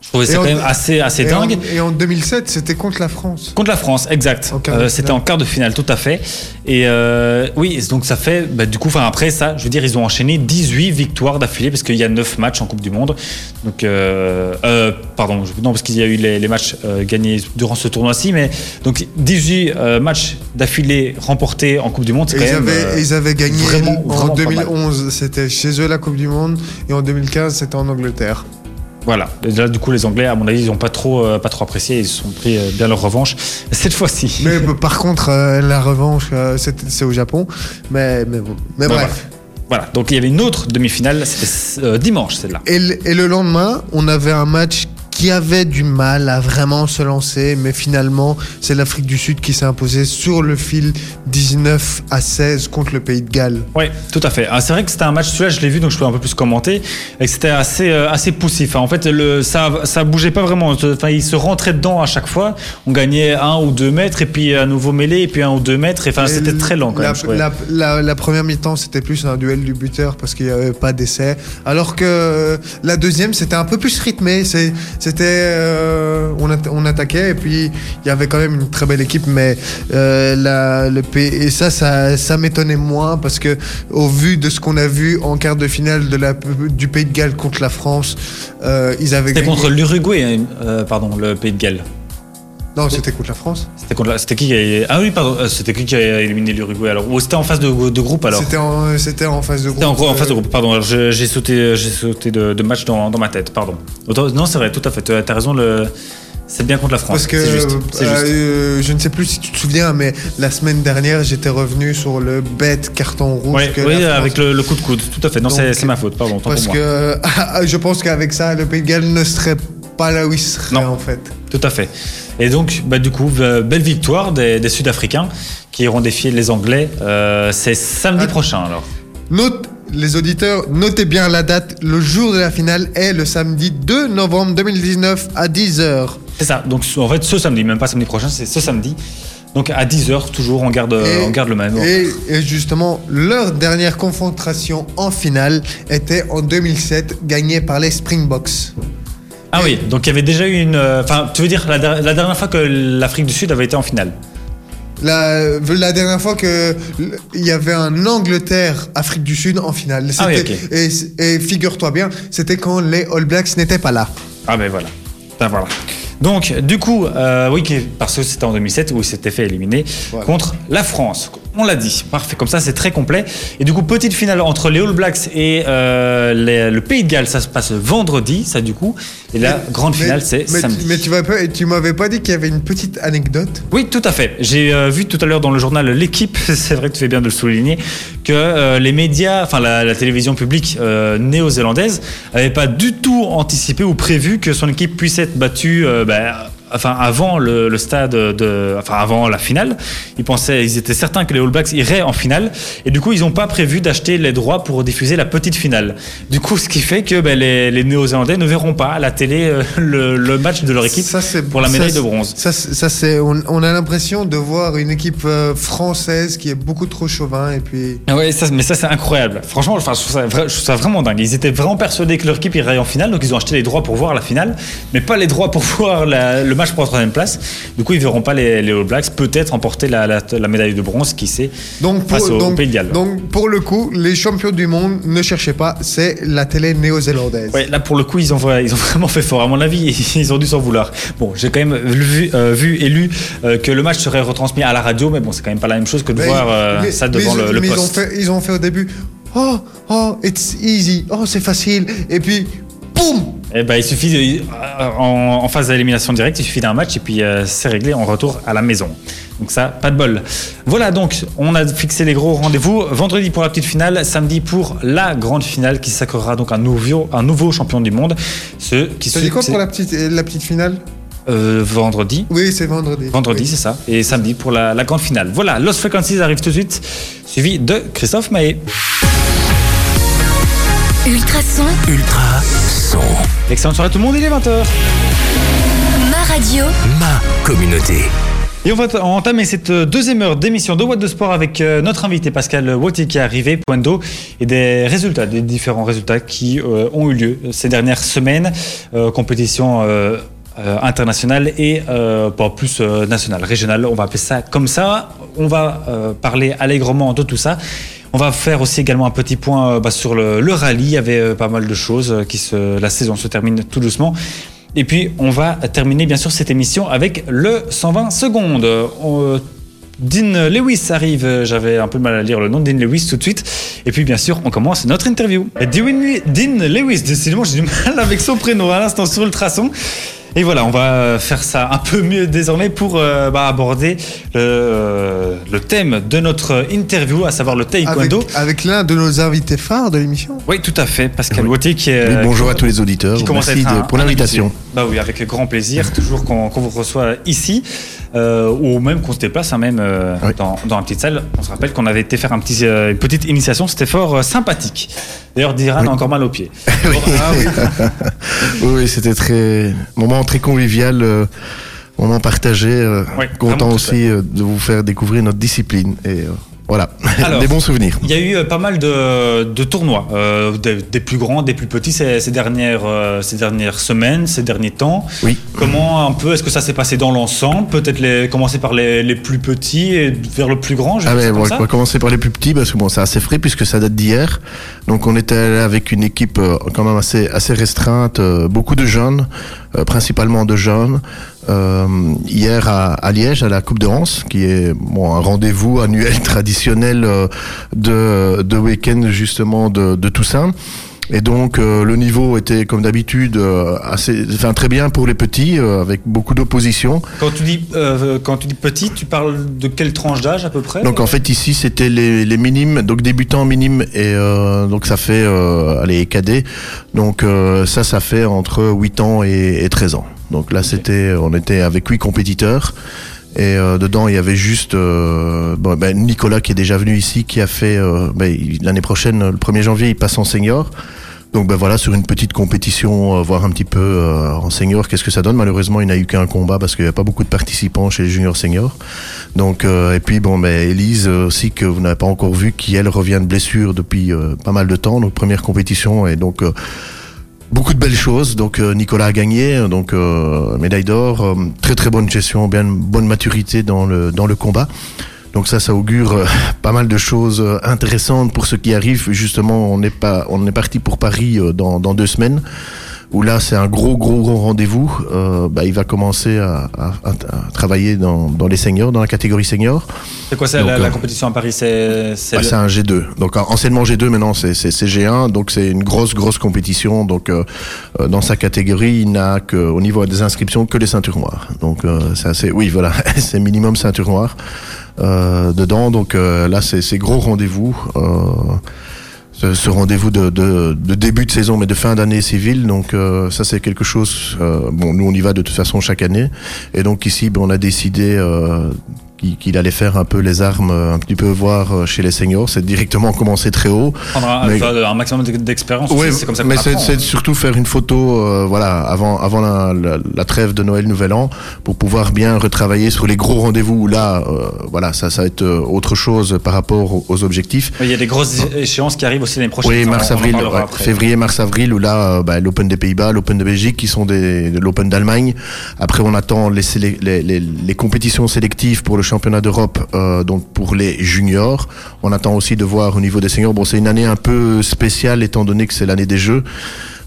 Je trouvais ça quand en- même assez, assez et, en, dingue. et en 2007, c'était contre la France. Contre la France, exact. En Euh. C'était en quart de finale, tout à fait. Et euh, oui, donc ça fait, bah, du coup, enfin après ça, je veux dire, ils ont enchaîné 18 victoires d'affilée parce qu'il y a 9 matchs en Coupe du Monde. Donc, euh, pardon, non, parce qu'il y a eu les, les matchs gagnés durant ce tournoi-ci, mais donc 18 euh, matchs d'affilée remportés en Coupe du Monde, c'est quand ils, même. avaient, ils avaient gagné vraiment, en vraiment pas mal. 2011, c'était chez eux la Coupe du Monde, et en 2015, c'était en Angleterre. Voilà. Là, du coup, les Anglais, à mon avis, ils n'ont pas trop, euh, pas trop apprécié. Ils se sont pris euh, bien leur revanche cette fois-ci. Mais euh, par contre, euh, la revanche, c'est au Japon. Mais, mais, bon. mais Ouais, bref. Voilà. Donc il y avait une autre demi-finale, c'était dimanche, celle-là. Et, le- et le lendemain, on avait un match qui avait du mal à vraiment se lancer, mais finalement, c'est l'Afrique du Sud qui s'est imposée sur le fil 19 à 16 contre le Pays de Galles. Oui, tout à fait. Ah, c'est vrai que c'était un match, celui-là je l'ai vu donc je peux un peu plus commenter, et c'était assez, euh, assez poussif. En fait, le, ça, ça bougeait pas vraiment. Enfin, il se rentrait dedans à chaque fois. On gagnait un ou deux mètres, et puis à nouveau mêlé, et puis un ou deux mètres. Et, enfin, c'était très lent quand la, même. la, la- la première mi-temps, c'était plus un duel du buteur parce qu'il n'y avait pas d'essai. Alors que euh, la deuxième, c'était un peu plus rythmé. C'est- C'était, euh, on, atta- on attaquait et puis il y avait quand même une très belle équipe. Mais euh, la, le P- et ça, ça, ça m'étonnait moins parce que au vu de ce qu'on a vu en quart de finale de la, du Pays de Galles contre la France, euh, ils avaient C'était contre l'Uruguay, hein, pardon, le Pays de Galles. Non, c'était contre la France. C'était contre la- c'était qui qui a... Ah oui, pardon, euh, c'était qui qui a éliminé l'Uruguay alors? Ou c'était en phase de, de groupe alors? C'était en, c'était en phase de groupe. C'était en, en phase de Euh, groupe, pardon. J'ai sauté, j'ai sauté de, de match dans, dans ma tête, pardon. Autant- non, c'est vrai, tout à fait. Tu as raison, le... c'est bien contre la France. Parce que juste. euh, euh, je ne sais plus si tu te souviens, mais la semaine dernière, j'étais revenu sur le bête carton rouge. Que oui, avec le, le coup de coude, tout à fait. Non, c'est c'est ma faute, pardon. Parce pour moi. que je pense qu'avec ça, le Pays de Galles ne serait pas là où il serait Non. en fait. Tout à fait. Et donc, bah, du coup, belle victoire des, des Sud-Africains qui iront défier les Anglais. Euh, c'est samedi Ah. prochain alors. Note, les auditeurs, notez bien la date. Le jour de la finale est le samedi 2 novembre 2019 à 10h. C'est ça. Donc, en fait, ce samedi, même pas samedi prochain, c'est ce samedi. Donc, à 10h, toujours, on garde, Et- on garde le même. Et, et justement, leur dernière confrontation en finale était en 2007, gagnée par les Springboks. Ah oui, donc il y avait déjà eu une. euh, Enfin, tu veux dire la, der- la dernière fois que l'Afrique du Sud avait été en finale? La, la dernière fois que l- il y avait un Angleterre-Afrique du Sud en finale. Ah oui. Et, et figure-toi bien, c'était quand les All Blacks n'étaient pas là. Ah ben voilà. Ben voilà. Donc, du coup, euh, oui, parce que c'était en 2007 où il s'était fait éliminer Voilà. contre la France. On l'a dit. Parfait. Comme ça, c'est très complet. Et du coup, petite finale entre les All Blacks et euh, les- le Pays de Galles. Ça se passe vendredi, ça du coup. Et la grande finale, c'est mais, samedi. Mais tu tu m'avais pas dit qu'il y avait une petite anecdote? Oui, tout à fait. J'ai euh, vu tout à l'heure dans le journal L'équipe, c'est vrai que tu fais bien de le souligner, que euh, les médias, enfin la, la télévision publique néo-zélandaise, n'avaient pas du tout anticipé ou prévu que son équipe puisse être battue. bah, Enfin, avant le, le stade de, enfin avant la finale, ils pensaient, ils étaient certains que les All Blacks iraient en finale, et du coup ils n'ont pas prévu d'acheter les droits pour diffuser la petite finale. Du coup, ce qui fait que ben, les, les Néo-Zélandais ne verront pas à la télé euh, le, le match de leur équipe Ça, pour la médaille de bronze. Ça, c'est- ça c'est, on, on a l'impression de voir une équipe euh, française qui est beaucoup trop chauvin et puis. Ah Ouais, ça, mais ça c'est incroyable. Franchement, enfin, je, trouve ça, vra- je trouve ça vraiment dingue. Ils étaient vraiment persuadés que leur équipe irait en finale, donc ils ont acheté les droits pour voir la finale, mais pas les droits pour voir la- le match pour la troisième place. Du coup, ils verront pas les, les All Blacks peut-être remporter la, la- la médaille de bronze, qui sait. Donc Face pour, au donc, Pays de Galles. donc pour le coup, les champions du monde, ne cherchez pas, c'est la télé néo-zélandaise. Ouais, là pour le coup, ils ont, vra- ils ont vraiment fait fort. À mon avis, ils ont dû s'en vouloir. Bon, j'ai quand même vu, euh, vu et lu euh, que le match serait retransmis à la radio, mais bon, c'est quand même pas la même chose que de Mais voir ils- euh, mais- ça devant mais le, ils- le ils ont, poste. fait, ils ont fait au début, oh, oh, it's easy, oh, c'est facile. Et puis, boum Eh ben, il suffit de- euh, en, en phase d'élimination directe, il suffit d'un match et puis euh, c'est réglé, on retourne à la maison. Donc ça, pas de bol. Voilà donc, on a fixé les gros rendez-vous. Vendredi pour la petite finale, samedi pour la grande finale qui sacrera donc un nouveau, un nouveau champion du monde. Ce qui se- dit quoi pour la petite, la petite finale? Euh, vendredi. Oui, c'est vendredi. Vendredi, Oui. c'est ça. Et samedi pour la, la grande finale. Voilà, Lost Frequencies arrive tout de suite, suivi de Christophe Maé. Ultrason, Ultra son. Excellente soirée tout le monde, il est 20h. ma radio, Ma communauté. Et on va entamer cette euh, deuxième heure d'émission de What de Sport avec euh, notre invité Pascal Wautier qui est arrivé, point d'eau, et des résultats, des différents résultats qui euh, ont eu lieu ces dernières semaines, euh, compétition euh, internationale et euh, pas plus euh, nationale, régionale, on va appeler ça comme ça. On va euh, parler allègrement de tout ça. On va faire aussi également un petit point euh, bah, sur le, rallye. Il y avait euh, pas mal de choses euh, qui se, la saison se termine tout doucement. Et puis, on va terminer bien sûr cette émission avec le 120 secondes. Dean Lewis arrive, j'avais un peu de mal à lire le nom de Dean Lewis tout de suite. Et puis bien sûr, on commence notre interview. Dean Lewis, décidément j'ai du mal avec son prénom à l'instant sur le traçon. Et voilà, on va faire ça un peu mieux désormais pour euh, bah, aborder le, euh, le thème de notre interview, à savoir le taekwondo. avec l'un de nos invités phares de l'émission. Oui, tout à fait, Pascal Oui. Qui est... Oui, bonjour à tous les auditeurs. qui commence à Merci être de- un- pour l'invitation. Bah oui, avec grand plaisir, toujours qu'on qu'on vous reçoit ici, euh, ou même qu'on se déplace hein, même euh, Oui. dans, dans une petite salle. On se rappelle qu'on avait été faire un petit, euh, une petite initiation, c'était fort sympathique. D'ailleurs, Diran a encore mal aux pieds. Ah oui. Oui, oui, c'était très moment très convivial, moment partagé. content aussi de vous faire découvrir notre discipline et voilà, Alors. des bons souvenirs. Il y a eu euh, pas mal de, de tournois, euh, des, des plus grands, des plus petits ces, ces dernières, euh, ces dernières semaines, ces derniers temps. Oui. Comment un peu est-ce que ça s'est passé dans l'ensemble? Peut-être les, commencer par les, les plus petits et vers le plus grand. Je Ah ouais, comme bon, ça? on va commencer par les plus petits parce que bon, c'est assez frais puisque ça date d'hier. Donc on était avec une équipe quand même assez assez restreinte, beaucoup de jeunes, principalement de jeunes. Euh, hier à, à Liège, à la Coupe de Hanse, qui est bon un rendez-vous annuel traditionnel euh, de de week-end justement de, de Toussaint. Et donc euh, le niveau était comme d'habitude euh, assez, enfin très bien pour les petits, euh, avec beaucoup d'opposition. Quand tu dis euh, quand tu dis petit, tu parles de quelle tranche d'âge à peu près? Donc en fait ici c'était les, les minimes, donc débutants minimes et euh, donc ça fait euh, allez cadets. Donc euh, ça ça fait entre 8 ans et, et 13 ans. Donc là c'était on était avec huit compétiteurs et euh, dedans il y avait juste euh, ben, Nicolas qui est déjà venu ici qui a fait euh, ben, l'année prochaine le 1er janvier il passe en senior. Donc ben voilà sur une petite compétition euh, voir un petit peu en senior qu'est-ce que ça donne. Malheureusement il n'a eu qu'un combat parce qu'il n'y a pas beaucoup de participants chez les juniors seniors. Donc et puis bon ben Elise aussi que vous n'avez pas encore vu qui elle revient de blessure depuis pas mal de temps donc première compétition et donc beaucoup de belles choses donc euh, Nicolas a gagné donc euh, médaille d'or euh, très très bonne gestion bien bonne maturité dans le dans le combat donc ça, ça augure pas mal de choses intéressantes pour ceux qui arrivent. Justement, on est pas, on est parti pour Paris dans, dans deux semaines. Où là, c'est un gros, gros, gros rendez-vous. Euh, bah, il va commencer à, à- à- à travailler dans, dans les seniors, dans la catégorie senior. C'est quoi ça Donc, la, la euh, compétition à Paris C'est c'est Bah, le- c'est un G2. Donc en- anciennement G2, maintenant c'est c'est- c'est G1. Donc c'est une grosse grosse compétition. Donc euh, euh, dans sa catégorie, il n'a que au niveau des inscriptions que les ceintures noires. Donc euh, c'est assez. Oui, voilà, c'est minimum ceinture noire euh, dedans. Donc euh, là c'est c'est gros rendez-vous. Euh, ce, ce rendez-vous de, de, de début de saison mais de fin d'année civile. Donc euh, ça c'est quelque chose euh, bon nous on y va de toute façon chaque année. Et donc ici ben, on a décidé euh, qu'il qu'il allait faire un peu les armes euh, un petit peu voir euh, chez les seniors c'est directement commencer très haut prendre un, mais- enfin, un maximum d'expérience. Aussi, c'est comme ça mais c'est c'est surtout faire une photo, euh, voilà, avant avant la, la, la trêve de Noël Nouvel An, pour pouvoir bien retravailler sur les gros rendez-vous. où Là, euh, voilà, ça ça va être euh, autre chose par rapport aux, aux objectifs. Il y a des grosses échéances qui arrivent aussi l'année prochaine. Oui, mars avril, ouais, février, mars avril, où là, bah, l'Open des Pays-Bas, l'Open de Belgique, qui sont des, de l'Open d'Allemagne. Après, on attend les, les, les, les compétitions sélectives pour le championnat d'Europe, euh, donc pour les juniors. On attend aussi de voir au niveau des seniors. Bon, c'est une année un peu spéciale étant donné que c'est l'année des Jeux.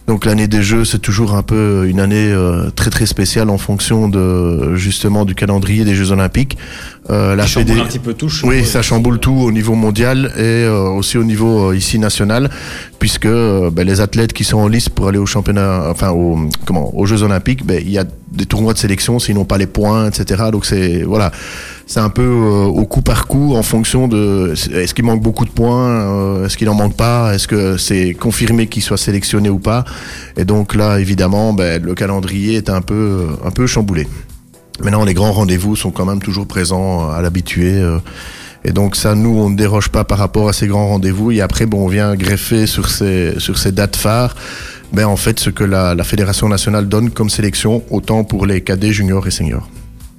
Donc l'année des Jeux, c'est toujours un peu une année euh, très très spéciale en fonction de justement du calendrier des Jeux Olympiques. Euh, la un petit peu tout. je oui, ça chamboule tout au niveau mondial et euh, aussi au niveau euh, ici national, puisque ben, les athlètes qui sont en liste pour aller au championnat, enfin au, comment, aux Jeux Olympiques, ben, il y a des tournois de sélection s'ils n'ont pas les points, etc. Donc c'est voilà, c'est un peu au coup par coup en fonction de est-ce qu'il manque beaucoup de points, est-ce qu'il en manque pas, est-ce que c'est confirmé qu'il soit sélectionné ou pas. Et donc là, évidemment, ben, le calendrier est un peu un peu chamboulé. Maintenant, les grands rendez-vous sont quand même toujours présents euh, à l'habitué. euh, et donc ça, nous, on ne déroge pas par rapport à ces grands rendez-vous. Et après, bon, on vient greffer sur ces, sur ces dates phares, ben, en fait, ce que la, la Fédération nationale donne comme sélection, autant pour les cadets, juniors et seniors.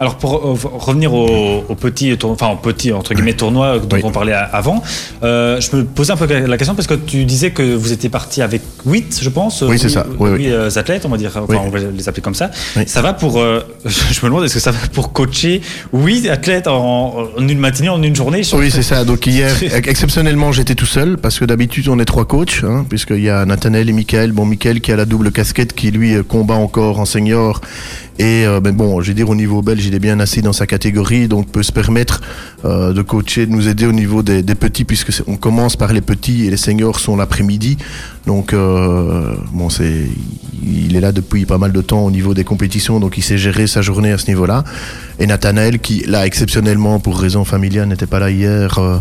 Alors pour euh, revenir au, au petit, tour- enfin au petit entre guillemets tournoi dont Oui. on parlait avant, euh, je me posais un peu la question parce que tu disais que vous étiez parti avec 8, je pense. Oui, c'est ça. Oui, oui. huit, euh, athlètes, on va dire, enfin, on va les appeler comme ça. Ça va pour, euh, je me demande, est-ce que ça va pour coacher 8 athlètes en, en une matinée, en une journée? Oui, c'est ça. Donc hier, exceptionnellement, j'étais tout seul parce que d'habitude on est trois coachs, hein, puisqu'il y a Nathanaël et Michael. Bon, Michael qui a la double casquette, qui lui combat encore en senior. Et euh, ben bon, je vais dire au niveau belge, il est bien assis dans sa catégorie, donc peut se permettre euh, de coacher, de nous aider au niveau des, petits, puisque on commence par les petits et les seniors sont l'après-midi. Donc euh, bon, c'est, il est là depuis pas mal de temps au niveau des compétitions, donc il sait gérer sa journée à ce niveau-là. Et Nathanaël, qui là exceptionnellement pour raison familiale n'était pas là hier, euh,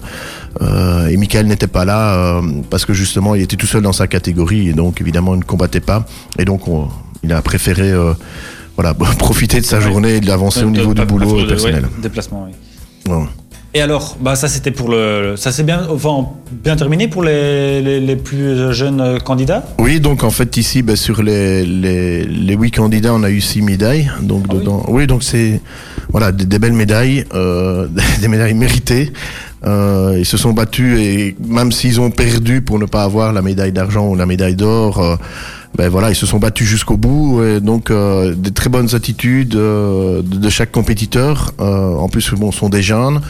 euh, et Michael n'était pas là parce que justement il était tout seul dans sa catégorie et donc évidemment il ne combattait pas. Et donc on- il a préféré voilà profiter de sa journée et de l'avancer au niveau du boulot personnel. déplacement, oui. Et alors, bah ça c'était pour le, ça s'est bien, enfin bien terminé pour les, les, les plus jeunes candidats? Oui, donc en fait ici, ben, sur les, les, les huit candidats, on a eu six médailles. Donc Ah oui. dedans, oui. donc c'est voilà des, des belles médailles, euh, des médailles méritées. Euh, ils se sont battus et même s'ils ont perdu pour ne pas avoir la médaille d'argent ou la médaille d'or, euh, ben voilà, ils se sont battus jusqu'au bout. Et donc euh, des très bonnes attitudes euh, de, chaque compétiteur. Euh, en plus, bon, sont des jeunes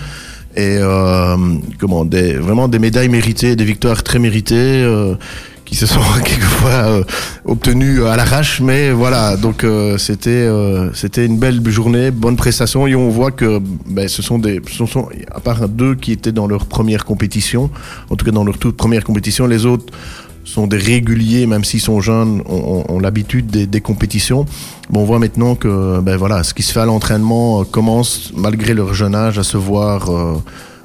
et euh, comment des vraiment des médailles méritées, des victoires très méritées euh, qui se sont quelquefois obtenues à l'arrache, mais voilà donc c'était c'était une belle journée, bonne prestation et on voit que ben, ce sont des ce sont à part deux qui étaient dans leur première compétition, en tout cas dans leur toute première compétition, les autres sont des réguliers, même s'ils sont jeunes, ont, l'habitude des, des compétitions. Bon, on voit maintenant que ben voilà, ce qui se fait à l'entraînement euh, commence, malgré leur jeune âge, à se voir euh,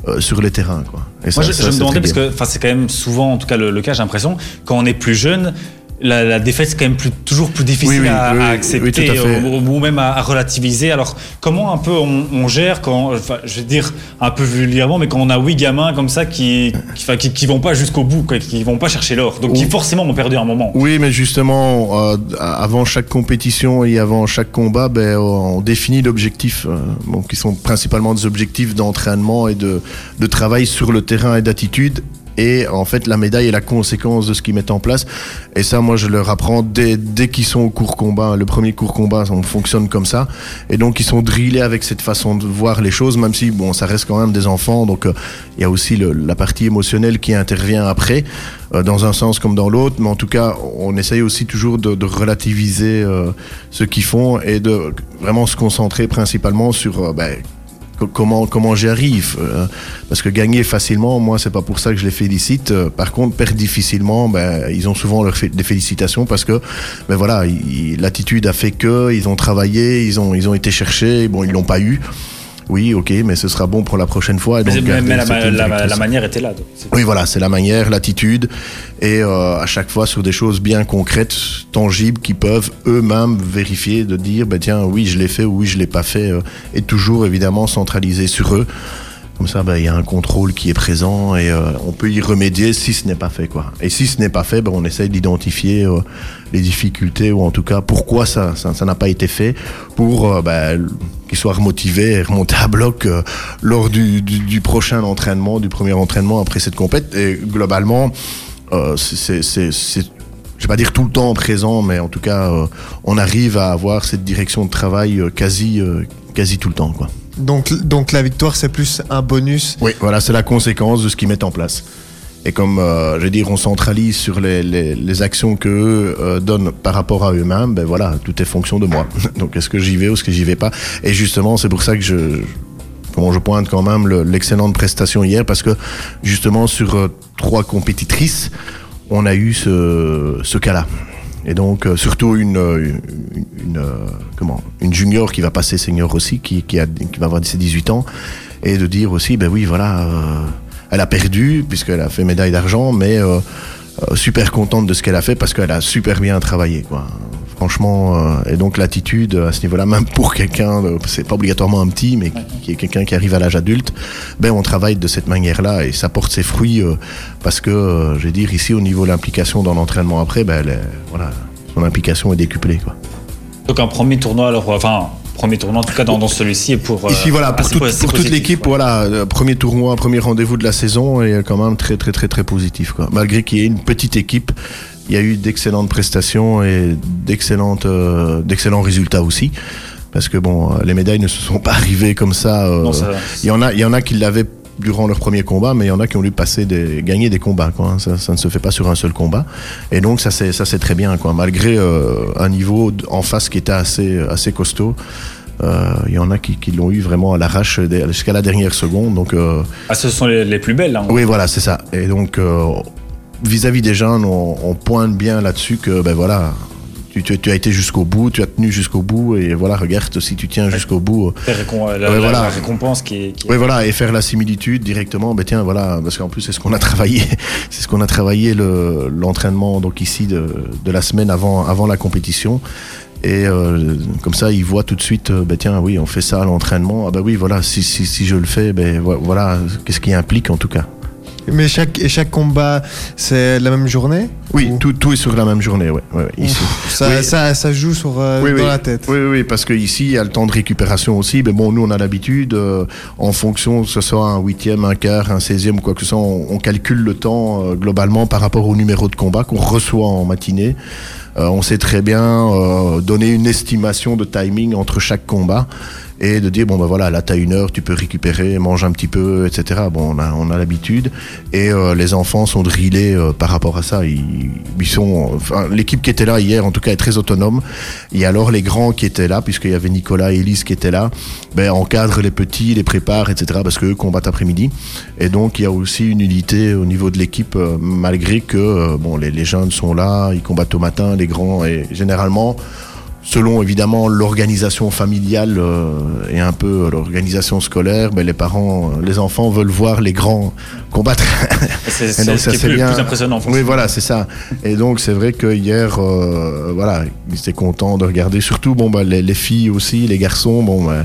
euh, sur les terrains. Quoi. Et ça- Moi, je, ça, je me demandais parce que, c'est quand même souvent, en tout cas, le, le cas, j'ai l'impression, quand on est plus jeune. La, la défaite c'est quand même plus, toujours plus difficile Oui, oui, à, oui, à oui, accepter à ou, ou même à, à relativiser. Alors comment un peu on, on gère quand, enfin, je vais dire un peu vulgairement, mais quand on a huit gamins comme ça qui, qui, enfin, qui, qui vont pas jusqu'au bout, quoi, qui vont pas chercher l'or, donc qui forcément ont perdu un moment. Oui, mais justement, euh, avant chaque compétition et avant chaque combat, ben, on définit l'objectif, euh, bon, qui sont principalement des objectifs d'entraînement et de, de travail sur le terrain et d'attitude. Et en fait, la médaille est la conséquence de ce qu'ils mettent en place. Et ça, moi, je leur apprends dès, dès qu'ils sont au cours combat. Le premier cours combat, on fonctionne comme ça. Et donc, ils sont drillés avec cette façon de voir les choses, même si, bon, ça reste quand même des enfants. Donc, euh, il y a aussi la partie émotionnelle qui intervient après, euh, dans un sens comme dans l'autre. Mais en tout cas, on essaye aussi toujours de, relativiser euh, ce qu'ils font et de vraiment se concentrer principalement sur co- comment comment j'y arrive euh, parce que gagner facilement moi c'est pas pour ça que je les félicite. Euh, par contre perdre difficilement ben ils ont souvent leur des félicitations parce que ben voilà il- il- l'attitude a fait que ils ont travaillé ils ont ils ont été cherchés. Bon ils l'ont pas eu oui ok mais ce sera bon pour la prochaine fois et Mais, donc mais- mais la, manière était là. donc Oui, voilà, c'est la manière, l'attitude, et euh, à chaque fois sur des choses bien concrètes, tangibles, qui peuvent eux-mêmes vérifier, de dire, ben tiens, oui, je l'ai fait, ou oui, je l'ai pas fait, euh, et toujours évidemment centraliser sur eux. Comme ça, ben, il y a un contrôle qui est présent et euh, on peut y remédier si ce n'est pas fait, quoi. Et si ce n'est pas fait, ben, on essaye d'identifier euh, les difficultés ou en tout cas pourquoi ça, n'a pas été fait, pour euh, ben, qu'ils soient remotivés et remonter à bloc euh, lors du, prochain entraînement, du premier entraînement après cette compète. Et globalement, c'est- je vais pas dire tout le temps présent, mais en tout cas, on arrive à avoir cette direction de travail quasi, quasi tout le temps, quoi. Donc, donc la victoire, c'est plus un bonus. Oui, voilà, c'est la conséquence de ce qu'ils mettent en place. Et comme, euh, je veux dire, on centralise sur les, les, les actions qu'eux euh, donnent par rapport à eux-mêmes, ben voilà, tout est fonction de moi. Donc, est-ce que j'y vais ou est-ce que j'y vais pas? Et justement, c'est pour ça que je, comment je pointe quand même le- l'excellente prestation hier, parce que justement, sur euh, trois compétitrices, on a eu ce, ce cas-là. Et donc, euh, surtout une, euh, euh, une junior qui va passer senior aussi, qui, va avoir ses 18 ans, et de dire aussi, ben oui, voilà, elle a perdu, puisqu'elle a fait médaille d'argent, mais super contente de ce qu'elle a fait, parce qu'elle a super bien travaillé, quoi. Franchement, euh, et donc l'attitude à ce niveau-là, même pour quelqu'un, de- c'est pas obligatoirement un petit, mais qui, est quelqu'un qui arrive à l'âge adulte, ben on travaille de cette manière-là et ça porte ses fruits euh, parce que, euh, je vais dire, ici au niveau de l'implication dans l'entraînement après, ben voilà, son implication est décuplée, quoi. Donc un premier tournoi, alors, enfin, premier tournoi, en tout cas dans, dans celui-ci. Et pour, euh, Ici, voilà, pour, toute- pour l'équipe, ouais. voilà, euh, premier tournoi, premier rendez-vous de la saison est quand même très, très, très, très positif. Quoi. Malgré qu'il y ait une petite équipe, il y a eu d'excellentes prestations et d'excellentes, euh, d'excellents résultats aussi. Parce que bon, euh, les médailles ne se sont pas arrivées comme ça. euh, Non, ça- il y en a, il y en a qui l'avaient durant leur premier combat, mais il y en a qui ont dû passer des, gagner des combats. Quoi, hein. ça, ça ne se fait pas sur un seul combat. Et donc ça c'est, ça c'est très bien. Quoi. Malgré euh, un niveau en face qui était assez, assez costaud. euh, Il y en a qui, qui l'ont eu vraiment à l'arrache jusqu'à la dernière seconde. Donc euh, Ah, ce sont les, les plus belles. hein. oui, voilà, c'est ça. Et donc vis-à-vis des jeunes, on, on pointe bien là-dessus que ben voilà. Tu, tu- tu as été jusqu'au bout, tu as tenu jusqu'au bout, et voilà, regarde, si tu tiens jusqu'au bout, la, Ouais, la- voilà. la récompense qui est. qui est- oui, voilà, et faire la similitude directement, ben tiens, voilà, parce qu'en plus c'est ce qu'on a travaillé, c'est ce qu'on a travaillé le- l'entraînement donc ici de, de la semaine avant avant la compétition. Et euh, comme ça, ils voient tout de suite, euh, ben tiens, oui, on fait ça à l'entraînement. Ah ben oui, voilà, si, si, si je le fais, ben vo- voilà, qu'est-ce qui implique en tout cas. Mais chaque, et chaque combat, c'est la même journée? Oui, Ou- tout, tout est sur la même journée, ouais, ouais, ouais, ici. Ça, Oui. ça, ça joue sur, euh, Oui, dans oui. la tête. Oui, oui, parce qu'ici, il y a le temps de récupération aussi. Mais bon, nous, on a l'habitude, euh, en fonction, que ce soit un huitième, un quart, un seizième ou quoi que ce soit, on, on calcule le temps euh, globalement par rapport au numéro de combat qu'on reçoit en matinée. On sait très bien donner une estimation de timing entre chaque combat et de dire bon ben voilà là t'as une heure tu peux récupérer mange un petit peu etc bon on a on a l'habitude. Et euh, les enfants sont drillés euh, par rapport à ça. Ils, ils sont enfin l'équipe qui était là hier en tout cas est très autonome. Et alors les grands qui étaient là puisqu'il y avait Nicolas et Elise qui étaient là ben encadrent les petits les préparent etc parce qu'eux combattent après-midi. Et donc il y a aussi une unité au niveau de l'équipe euh, malgré que euh, bon les jeunes sont là ils combattent au matin les grands et généralement selon évidemment l'organisation familiale euh, et un peu l'organisation scolaire, ben, les parents, euh, les enfants veulent voir les grands combattre. C'est ce ça, qui est plus, bien. plus impressionnant. Oui, voilà, c'est ça. Et donc, c'est vrai que hier, euh, voilà, ils étaient contents de regarder. Surtout, bon, bah, les, les filles aussi, les garçons, bon, bah,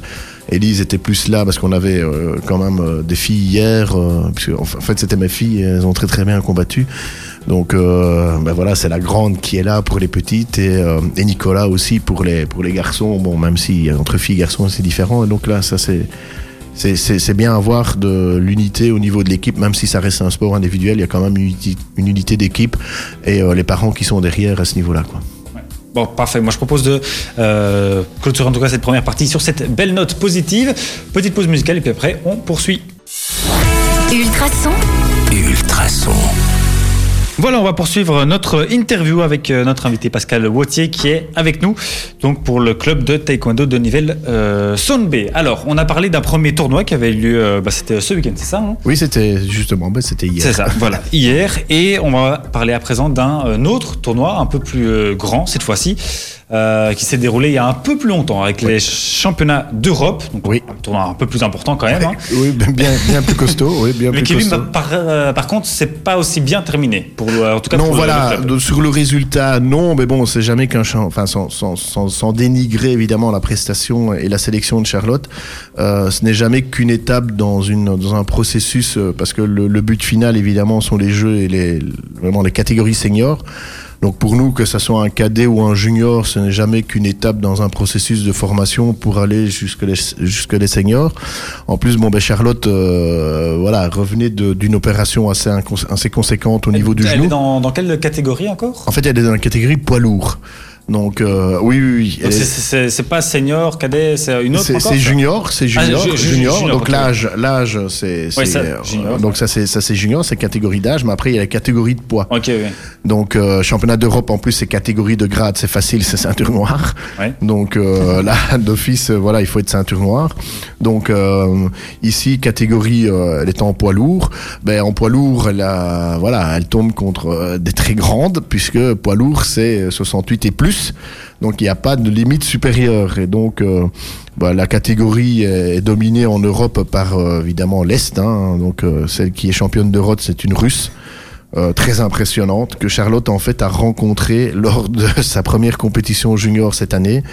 Élise était plus là parce qu'on avait euh, quand même euh, des filles hier. euh, puisque, en fait, c'était mes filles, et elles ont très très bien combattu. Donc, euh, ben voilà, c'est la grande qui est là pour les petites et, euh, et Nicolas aussi pour les pour les garçons. Bon, même si euh, entre filles et garçons c'est différent. Et donc là, ça c'est c'est- bien avoir de l'unité au niveau de l'équipe, même si ça reste un sport individuel, il y a quand même une unité, une unité d'équipe et euh, les parents qui sont derrière à ce niveau-là. Bon, parfait. Moi, je propose de euh, clôturer en tout cas cette première partie sur cette belle note positive. Petite pause musicale et puis après, on poursuit. Ultrason, Ultrason. Voilà, on va poursuivre notre interview avec euh, notre invité Pascal Wautier qui est avec nous donc pour le club de taekwondo de Nivelles euh, B. Alors, on a parlé d'un premier tournoi qui avait eu lieu, euh, bah, c'était ce week-end, c'est ça hein? Oui, c'était justement, ben, c'était hier. C'est ça, voilà, hier. Et on va parler à présent d'un euh, autre tournoi un peu plus grand cette fois-ci, euh, qui s'est déroulé il y a un peu plus longtemps avec les championnats d'Europe. Donc Oui. un tournoi un peu plus important quand même. hein. Oui, bien, bien plus costaud. Oui, bien Mais plus qui lui, costaud. par, euh, par contre, c'est pas aussi bien terminé. Pour, en tout cas, non, pour voilà, le sur le résultat, non, mais bon, c'est jamais qu'un champ, enfin, sans, sans, sans, sans dénigrer évidemment la prestation et la sélection de Charlotte, euh, ce n'est jamais qu'une étape dans, une, dans un processus, euh, parce que le, le but final, évidemment, sont les jeux et les, vraiment les catégories seniors. Donc pour nous, que ce soit un cadet ou un junior, ce n'est jamais qu'une étape dans un processus de formation pour aller jusque les, jusque les seniors. En plus, bon, ben Charlotte, euh, voilà, revenait d'une opération assez, assez conséquente au niveau du Elle genou. est dans, dans quelle catégorie encore? En fait, elle est dans la catégorie poids lourd. Donc, euh, oui, oui, oui. C'est- est- c'est c'est pas senior, cadet, c'est une autre c'est junior, c'est Ah, junior, ju- ju- junior. junior, donc l'âge, l'âge, c'est, Ouais, euh, donc ça c'est, ça c'est junior, c'est catégorie d'âge, mais après il y a la catégorie de poids. Ok, oui. Donc euh, championnat d'Europe en plus c'est catégorie de grade, c'est facile, c'est ceinture noire. Ouais. Donc euh, là d'office, euh, voilà, il faut être ceinture noire. Donc euh, ici catégorie, elle est en poids lourd. Ben en poids lourd, elle a, voilà, elle tombe contre des très grandes puisque poids lourd c'est 68 et plus. Donc il n'y a pas de limite supérieure et donc euh, bah, la catégorie est, dominée en Europe par euh, évidemment l'Est. hein. donc euh, celle qui est championne d'Europe c'est une Russe. Euh, très impressionnante que Charlotte en fait a rencontré lors de sa première compétition junior cette année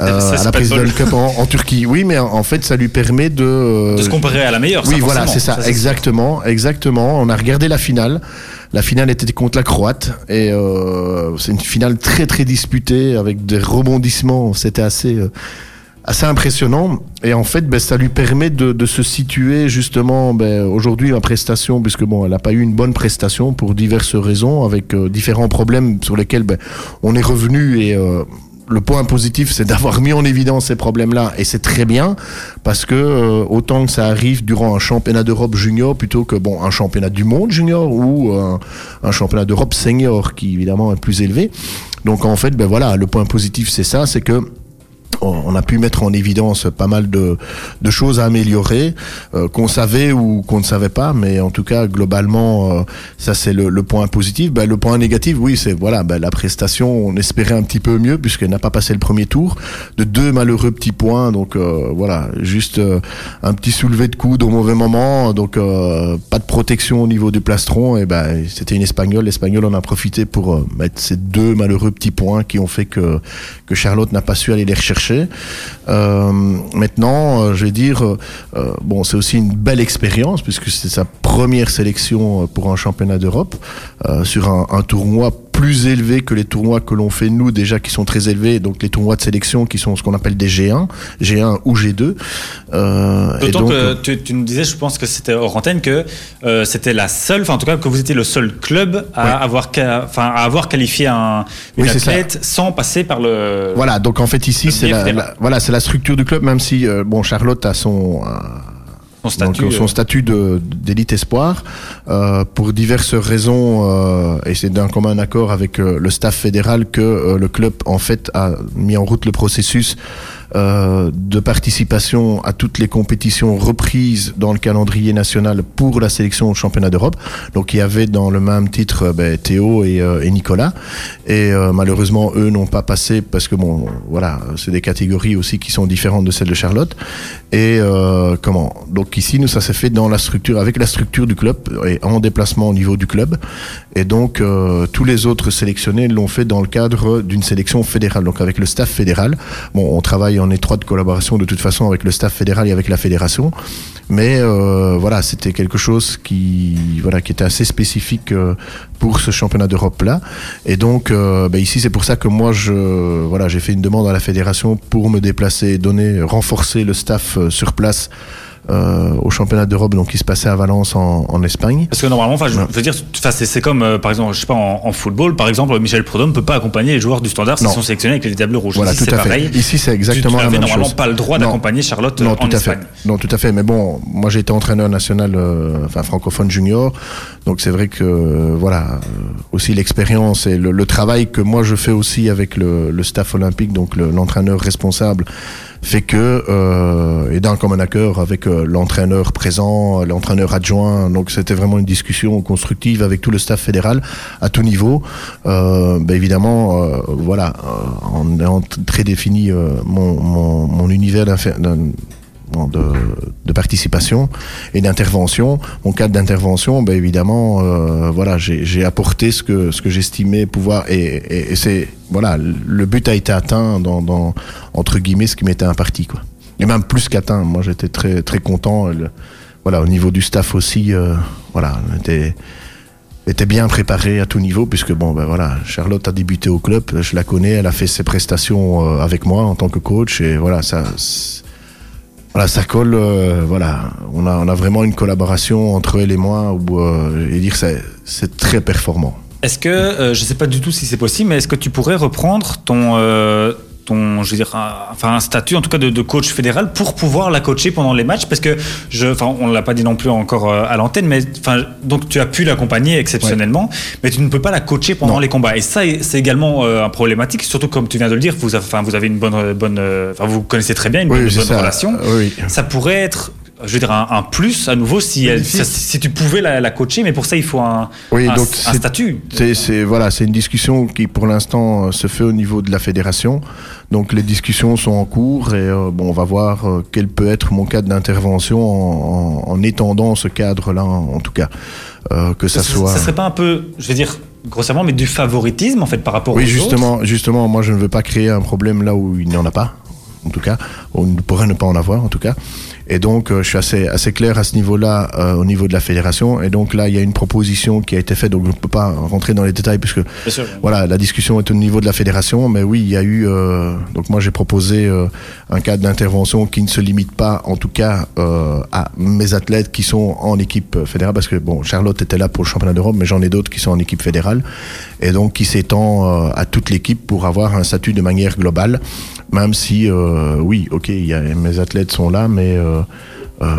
euh, à la bol. Cup en, en Turquie. Oui, mais en fait ça lui permet de euh, De se comparer à la meilleure. oui, ça, voilà, c'est ça, exactement, exactement. On a regardé la finale. La finale était contre la Croate et euh, c'est une finale très très disputée avec des rebondissements. C'était assez, euh, assez impressionnant. Et en fait ben, ça lui permet de, de se situer justement ben, aujourd'hui en prestation puisque bon elle n'a pas eu une bonne prestation pour diverses raisons avec euh, différents problèmes sur lesquels ben, on est revenu. Et euh, le point positif, c'est d'avoir mis en évidence ces problèmes-là, et c'est très bien parce que euh, autant que ça arrive durant un championnat d'Europe junior plutôt que bon un championnat du monde junior ou euh, un championnat d'Europe senior qui évidemment est plus élevé. Donc en fait, ben voilà, le point positif c'est ça, c'est que on a pu mettre en évidence pas mal de, de choses à améliorer euh, qu'on savait ou qu'on ne savait pas mais en tout cas globalement euh, ça c'est le, le, point positif. Ben, le point négatif oui c'est voilà ben, la prestation on espérait un petit peu mieux puisqu'elle n'a pas passé le premier tour. De deux malheureux petits points donc euh, voilà juste euh, un petit soulevé de coude au mauvais moment donc euh, pas de protection au niveau du plastron et ben c'était une espagnole. L'espagnol en a profité pour mettre ces deux malheureux petits points qui ont fait que que Charlotte n'a pas su aller les rechercher euh, maintenant, euh, je vais dire, euh, bon, c'est aussi une belle expérience puisque c'est sa première sélection pour un championnat d'Europe sur un, un tournoi plus élevé que les tournois que l'on fait nous déjà qui sont très élevés donc les tournois de sélection qui sont ce qu'on appelle des G1 G1 ou G2 euh, d'autant que tu, tu, nous disais je pense que c'était hors antenne que euh, c'était la seule enfin en tout cas que vous étiez le seul club à ouais. avoir enfin à avoir qualifié un une oui, athlète sans passer par le voilà donc en fait ici c'est la, la, voilà c'est la structure du club même si euh, bon Charlotte a son son statut, Donc, son statut d'élite espoir euh, pour diverses raisons euh, et c'est d'un commun accord avec euh, le staff fédéral que euh, le club en fait a mis en route le processus euh, de participation à toutes les compétitions reprises dans le calendrier national pour la sélection au championnat d'Europe. Donc il y avait dans le même titre ben, Théo et, euh, et, Nicolas. Et euh, malheureusement, eux n'ont pas passé parce que bon, voilà, c'est des catégories aussi qui sont différentes de celles de Charlotte. Et euh, comment? Donc ici, nous, ça s'est fait dans la structure, avec la structure du club et en déplacement au niveau du club. Et donc euh, tous les autres sélectionnés l'ont fait dans le cadre d'une sélection fédérale, donc avec le staff fédéral. Bon, on travaille en étroite collaboration de toute façon avec le staff fédéral et avec la fédération. Mais euh, voilà, c'était quelque chose qui, voilà, qui était assez spécifique euh, pour ce championnat d'Europe là. Et donc euh, bah ici, c'est pour ça que moi, je, voilà, j'ai fait une demande à la fédération pour me déplacer, donner, renforcer le staff sur place euh, au championnat d'Europe donc qui se passait à Valence en, en Espagne. Parce que normalement, enfin, je veux dire, c'est comme euh, par exemple, je sais pas en, en, football, par exemple, Michel Prudhomme peut pas accompagner les joueurs du Standard s'ils sont sélectionnés avec les tables rouges. Voilà, Ici, tout à pareil. fait. Ici, c'est exactement tu la même normalement chose. pas le droit d'accompagner Charlotte non, en tout à Espagne. Fait. Non, tout à fait. Mais bon, moi j'ai été entraîneur national, euh, enfin francophone junior, donc c'est vrai que euh, voilà, aussi l'expérience et le, le, travail que moi je fais aussi avec le, le staff olympique, donc l'entraîneur responsable fait que euh, et d'un commun accord avec euh, l'entraîneur présent, l'entraîneur adjoint. Donc c'était vraiment une discussion constructive avec tout le staff fédéral à tout niveau. Euh, ben évidemment, euh, voilà, en ayant très défini euh, mon, mon, mon univers de, de, participation et d'intervention. Mon cadre d'intervention, ben évidemment, euh, voilà, j'ai apporté ce que ce que j'estimais pouvoir et, c'est voilà, le but a été atteint dans, entre guillemets ce qui m'était imparti quoi. Et même plus qu'atteint. Moi, j'étais très très content. Voilà, au niveau du staff aussi, euh, voilà, était était bien préparé à tout niveau puisque bon ben voilà Charlotte a débuté au club je la connais elle a fait ses prestations euh, avec moi en tant que coach et voilà ça voilà, ça colle. Euh, voilà, on a, vraiment une collaboration entre elle et moi euh, et dire c'est c'est très performant. Est-ce que euh, je sais pas du tout si c'est possible, mais est-ce que tu pourrais reprendre ton ton, je veux dire, un, enfin un statut en tout cas de, de, coach fédéral pour pouvoir la coacher pendant les matchs parce que je, enfin on l'a pas dit non plus encore à l'antenne, mais enfin donc tu as pu l'accompagner exceptionnellement, ouais. mais tu ne peux pas la coacher pendant non. les combats et ça c'est également euh, un problématique, surtout comme tu viens de le dire, vous, enfin vous avez une bonne bonne, enfin vous connaissez très bien une oui, bonne, bonne ça. relation, oui. ça pourrait être je veux dire un, un plus à nouveau si, elle, si, si, tu pouvais la, la, coacher mais pour ça il faut un, oui, un, donc un statut c'est voilà c'est une discussion qui pour l'instant euh, se fait au niveau de la fédération donc les discussions sont en cours et euh, bon on va voir euh, quel peut être mon cadre d'intervention en, en, en, étendant ce cadre là en, en tout cas euh, que ça, ça soit ça serait pas un peu je veux dire grossièrement mais du favoritisme en fait par rapport oui aux justement autres? justement moi je ne veux pas créer un problème là où il n'y en a pas en tout cas, on pourrait ne pas en avoir, en tout cas. Et donc, euh, je suis assez, assez clair à ce niveau-là, euh, au niveau de la fédération. Et donc là, il y a une proposition qui a été faite, donc je ne peux pas rentrer dans les détails, puisque voilà, la discussion est au niveau de la fédération, mais oui, il y a eu. euh, donc moi, j'ai proposé euh, un cadre d'intervention qui ne se limite pas, en tout cas, à mes athlètes qui sont en équipe fédérale, parce que bon, Charlotte était là pour le championnat d'Europe, mais j'en ai d'autres qui sont en équipe fédérale, et donc qui s'étend à toute l'équipe pour avoir un statut de manière globale, même si, oui, ok, il y a, mes athlètes sont là, mais euh,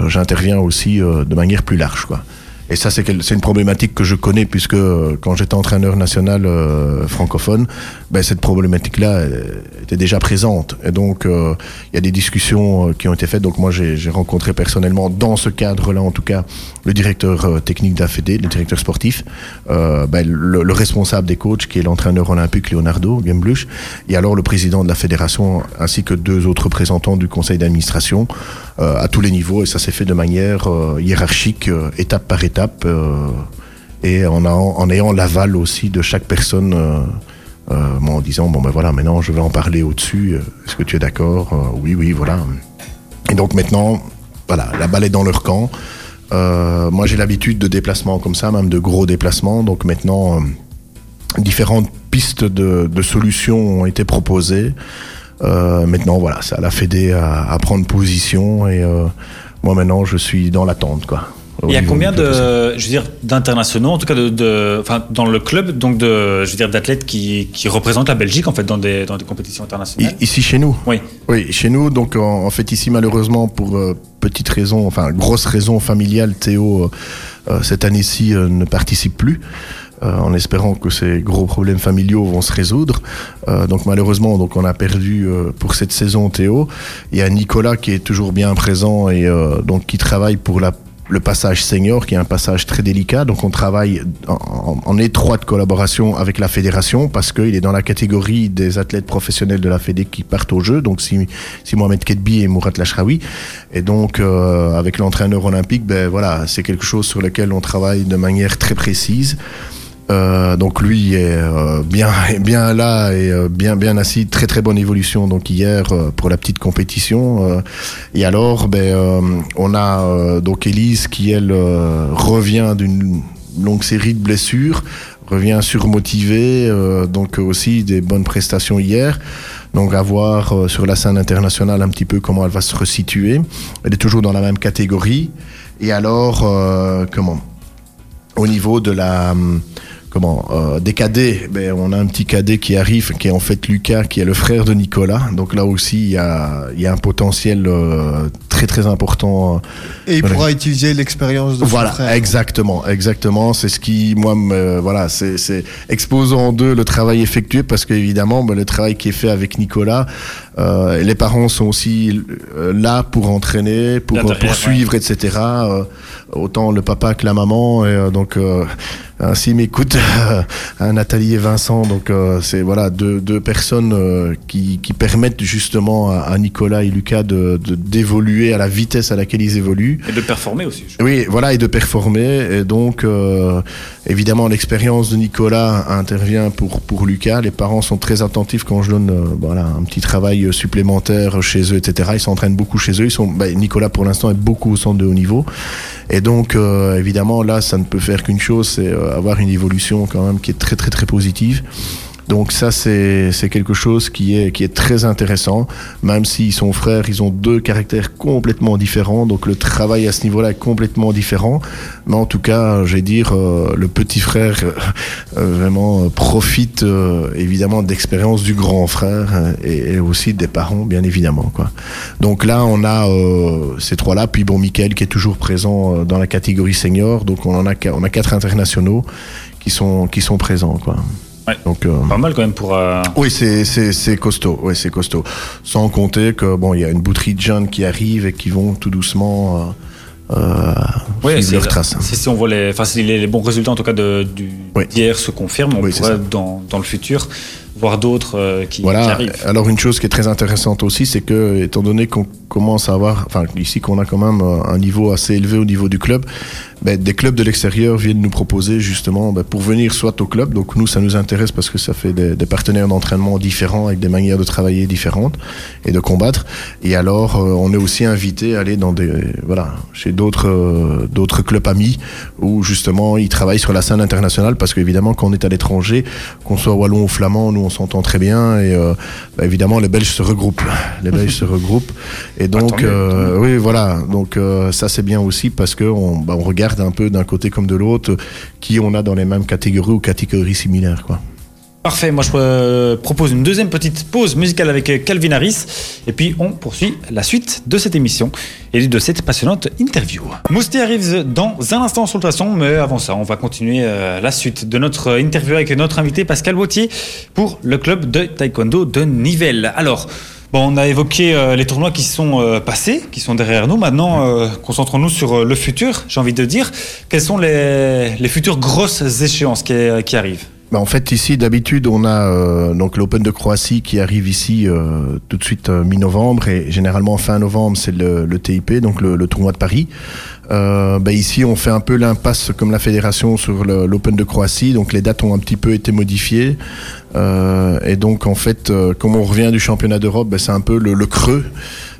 j'interviens aussi euh, de manière plus large, quoi. Et ça, c'est une problématique que je connais puisque euh, quand j'étais entraîneur national euh, francophone, ben, cette problématique-là euh, était déjà présente. Et donc, euh, il y a des discussions euh, qui ont été faites. Donc, moi, j'ai rencontré personnellement, dans ce cadre-là, en tout cas, le directeur euh, technique Fédé, le directeur sportif, euh, ben, le, le responsable des coachs, qui est l'entraîneur olympique Leonardo Gembluch, et alors le président de la fédération, ainsi que deux autres représentants du conseil d'administration, euh, à tous les niveaux. Et ça s'est fait de manière euh, hiérarchique, euh, étape par étape, euh, et en, en ayant l'aval aussi de chaque personne. euh, euh, en disant bon ben voilà maintenant je vais en parler au-dessus euh, est-ce que tu es d'accord Euh, oui oui voilà et donc maintenant voilà la balle est dans leur camp Euh, moi j'ai l'habitude de déplacements comme ça même de gros déplacements donc maintenant euh, différentes pistes de solutions ont été proposées Euh, maintenant voilà c'est à la Fédé à, à prendre position et euh, moi maintenant je suis dans l'attente quoi Il y a combien de, je veux dire, d'internationaux, en tout cas de, de- enfin, dans le club, donc de, je veux dire, d'athlètes qui, qui représentent la Belgique en fait dans des, dans des compétitions internationales? Ici chez nous? Oui. Oui, chez nous, donc en, en fait ici malheureusement pour euh, petite raison, enfin grosse raison familiale, Théo euh, euh, cette année-ci euh, ne participe plus. Euh, en espérant que ces gros problèmes familiaux vont se résoudre. Euh, donc malheureusement, donc on a perdu euh, pour cette saison Théo. Il y a Nicolas qui est toujours bien présent et euh, donc qui travaille pour la le passage senior, qui est un passage très délicat. Donc, on travaille en, en- étroite collaboration avec la fédération parce qu'il est dans la catégorie des athlètes professionnels de la Fédé qui partent au jeu. Donc, si, si Mohamed Kedbi et Mourat Lachraoui. Et donc, euh, avec l'entraîneur olympique, ben voilà, c'est quelque chose sur lequel on travaille de manière très précise. Euh, donc lui est euh, bien bien là et euh, bien bien assis. Très très bonne évolution donc hier pour la petite compétition et alors ben on a donc Elise qui elle revient d'une longue série de blessures revient surmotivée donc aussi des bonnes prestations hier. Donc à voir sur la scène internationale un petit peu comment elle va se resituer. Elle est toujours dans la même catégorie. Et alors comment? Au niveau de la hum, comment euh, des cadets ben, on a un petit cadet qui arrive qui est en fait Lucas qui est le frère de Nicolas. Donc là aussi il y a, il y a un potentiel euh, très très important euh, Et il Voilà. pourra utiliser l'expérience de voilà, son frère. exactement, exactement. C'est ce qui, moi, me, voilà, c'est, c'est exposer en deux le travail effectué parce qu'évidemment, ben, le travail qui est fait avec Nicolas, euh, les parents sont aussi euh, là pour entraîner, pour Là, derrière, pour suivre, etc. Euh, autant le papa que la maman. Et, euh, donc, euh, ainsi m'écoute Nathalie et Vincent. Donc, euh, c'est voilà deux, deux personnes euh, qui, qui permettent justement à, à Nicolas et Lucas de, de- à la vitesse à laquelle ils évoluent. Et de performer aussi. Oui, voilà, et de performer. Et donc, euh, évidemment, l'expérience de Nicolas intervient pour, pour Lucas. Les parents sont très attentifs quand je donne euh, voilà, un petit travail supplémentaire chez eux, etc. Ils s'entraînent beaucoup chez eux. Ils sont, bah, Nicolas, pour l'instant, est beaucoup au centre de haut niveau. Et donc, euh, évidemment, là, ça ne peut faire qu'une chose, c'est avoir une évolution quand même qui est très, très, très positive. Donc ça, c'est quelque chose qui est, qui est très intéressant, même s'ils sont frères, ils ont deux caractères complètement différents, donc le travail à ce niveau-là est complètement différent. Mais en tout cas, je vais dire, euh, le petit frère euh, euh, vraiment euh, profite euh, évidemment d'expérience du grand frère euh, et, et aussi des parents, bien évidemment. Quoi. Donc là, on a ces trois-là, puis bon, Michael qui est toujours présent dans la catégorie senior, donc on en a, on a quatre internationaux qui sont, qui sont présents. Quoi. Ouais. Donc, euh, Pas mal quand même pour. euh, oui, c'est costaud. Oui, c'est costaud. Sans compter que bon, il y a une bouterie de jeunes qui arrivent et qui vont tout doucement euh, c'est- leurs traces. Si, on voit les, les, les bons résultats en tout cas de, du, Oui. d'hier se confirment, on Oui, pourrait dans, dans le futur voir d'autres euh, qui, qui Voilà. arrivent. Alors une chose qui est très intéressante aussi, c'est que étant donné qu'on commence à avoir, enfin ici qu'on a quand même euh, un niveau assez élevé au niveau du club, ben, des clubs de l'extérieur viennent nous proposer justement ben, pour venir soit au club, donc nous ça nous intéresse parce que ça fait des, des partenaires d'entraînement différents avec des manières de travailler différentes et de combattre. Et alors euh, on est aussi invité à aller dans des voilà chez d'autres euh, d'autres clubs amis où justement ils travaillent sur la scène internationale parce qu'évidemment quand on est à l'étranger, qu'on soit wallon ou flamand, nous on s'entend très bien et euh, ben, évidemment les Belges se regroupent, les Belges se regroupent. et donc tant mieux, euh, oui voilà donc euh, ça c'est bien aussi parce que on, ben, on regarde un peu d'un côté comme de l'autre qui on a dans les mêmes catégories ou catégories similaires quoi. Parfait, moi je euh, propose une deuxième petite pause musicale avec Calvin Harris et puis on poursuit la suite de cette émission et de cette passionnante interview. Mousti arrive dans un instant sur le façon, mais avant ça, on va continuer la suite de notre interview avec notre invité Pascal Wautier pour le club de taekwondo de Nivelles. Alors, Bon, on a évoqué euh, les tournois qui sont euh, passés, qui sont derrière nous. Maintenant, euh, concentrons-nous sur le futur, j'ai envie de dire. Quelles sont les, futures grosses échéances qui arrivent? Bah, en fait, ici, d'habitude, on a euh, donc l'Open de Croatie qui arrive ici euh, tout de suite euh, mi-novembre et généralement fin novembre, c'est le, le TIP, donc le, tournoi de Paris. Euh, bah, ici, on fait un peu l'impasse comme la fédération sur l'Open de Croatie, donc les dates ont un petit peu été modifiées. Et donc, en fait, comme on revient du championnat d'Europe, bah, c'est un peu le creux.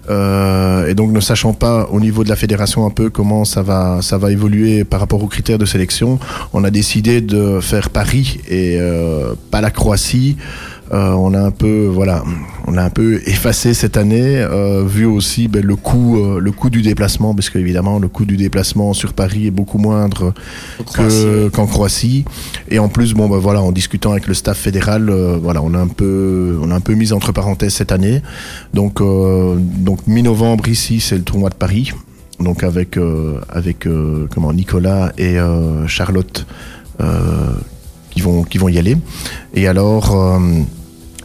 Euh, et donc, ne sachant pas au niveau de la fédération un peu comment ça va, ça va évoluer par rapport aux critères de sélection, on a décidé de faire Paris et euh, pas la Croatie. Euh, on a un peu, voilà, on a un peu effacé cette année, euh, vu aussi ben, le coût, euh, le coût du déplacement, parce qu'évidemment le coût du déplacement sur Paris est beaucoup moindre que- qu'en Croatie. Et en plus, bon, ben, voilà, en discutant avec le staff fédéral, voilà, on a un peu, on a un peu mis entre parenthèses cette année. Donc, donc mi-novembre ici, c'est le tournoi de Paris. Donc avec euh, avec euh, comment Nicolas et euh, Charlotte qui vont qui vont y aller. Et alors.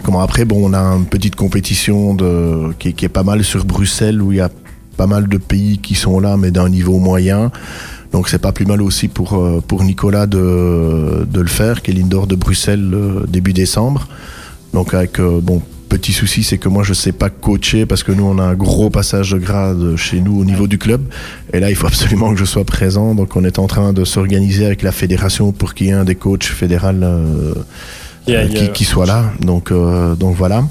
Comment après, bon, on a une petite compétition de, qui, est- qui est pas mal sur Bruxelles où il y a pas mal de pays qui sont là, mais d'un niveau moyen. Donc c'est pas plus mal aussi pour, euh, pour Nicolas de, de le faire, qui est l'indoor de Bruxelles euh, début décembre. Donc avec, euh, bon, petit souci, c'est que moi je sais pas coacher parce que nous on a un gros passage de grade chez nous au niveau du club. Et là il faut absolument que je sois présent. Donc on est en train de s'organiser avec la fédération pour qu'il y ait un des coachs fédéral euh, Euh, il y a- qui, qui soit là. Donc, euh, donc voilà.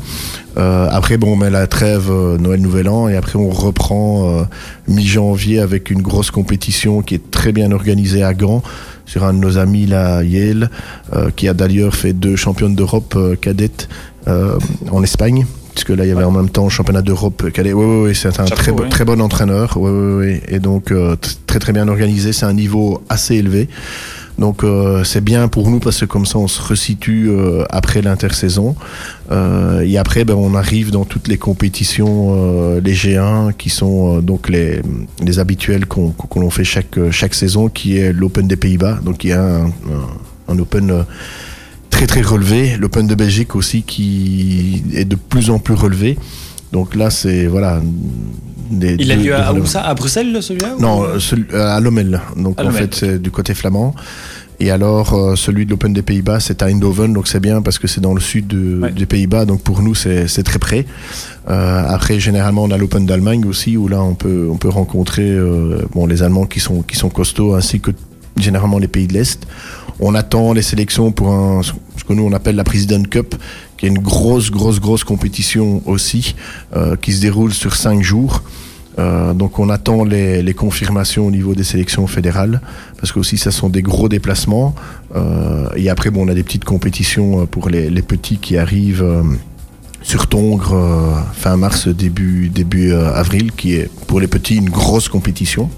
Euh, après, bon, on met la trêve euh, Noël Nouvel An et après on reprend euh, mi-janvier avec une grosse compétition qui est très bien organisée à Gand sur un de nos amis là, Yale, euh, qui a d'ailleurs fait deux championnes d'Europe euh, cadettes euh, en Espagne. Puisque là, il y avait en même temps le championnat d'Europe cadet. Oui, oui, oui, c'est un Chapeau, très, oui. très bon entraîneur. Oui, oui, oui. Et donc, euh, très, très bien organisé. C'est un niveau assez élevé. Donc euh, c'est bien pour nous parce que comme ça on se resitue euh, après l'intersaison. Euh, et après ben, on arrive dans toutes les compétitions, les G1 qui sont donc les, les habituels qu'on l'on fait chaque, chaque saison, qui est l'Open des Pays-Bas, donc il y a un, un, Open très très relevé, l'Open de Belgique aussi qui est de plus en plus relevé. Donc là c'est voilà. Des, Il a lieu à, où ça? À Bruxelles, celui-là non, euh, celui- euh, à Lommel. Donc À en Lommel, fait, c'est du côté flamand. Et alors, euh, celui de l'Open des Pays-Bas, c'est à Eindhoven, donc c'est bien parce que c'est dans le sud de- Ouais. des Pays-Bas, donc pour nous, c'est c'est très près. Euh, après, généralement, on a l'Open d'Allemagne aussi, où là, on peut, on peut rencontrer euh, bon, les Allemands qui sont, qui sont costauds, ainsi que généralement les pays de l'Est. On attend les sélections pour un, ce que nous, on appelle la President Cup, qui est une grosse, grosse, grosse compétition aussi, euh, qui se déroule sur cinq jours. Euh, donc on attend les, les confirmations au niveau des sélections fédérales parce que aussi ça sont des gros déplacements. Euh, et après bon on a des petites compétitions pour les, petits qui arrivent sur Tongres fin mars début début avril qui est pour les petits une grosse compétition.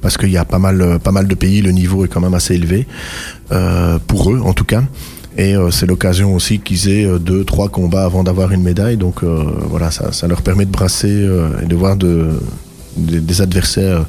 Parce qu'il y a pas mal pas mal de pays le niveau est quand même assez élevé pour eux en tout cas et euh, c'est l'occasion aussi qu'ils aient euh, deux, trois combats avant d'avoir une médaille. Donc euh, voilà, ça, ça leur permet de brasser et de voir de, des- des adversaires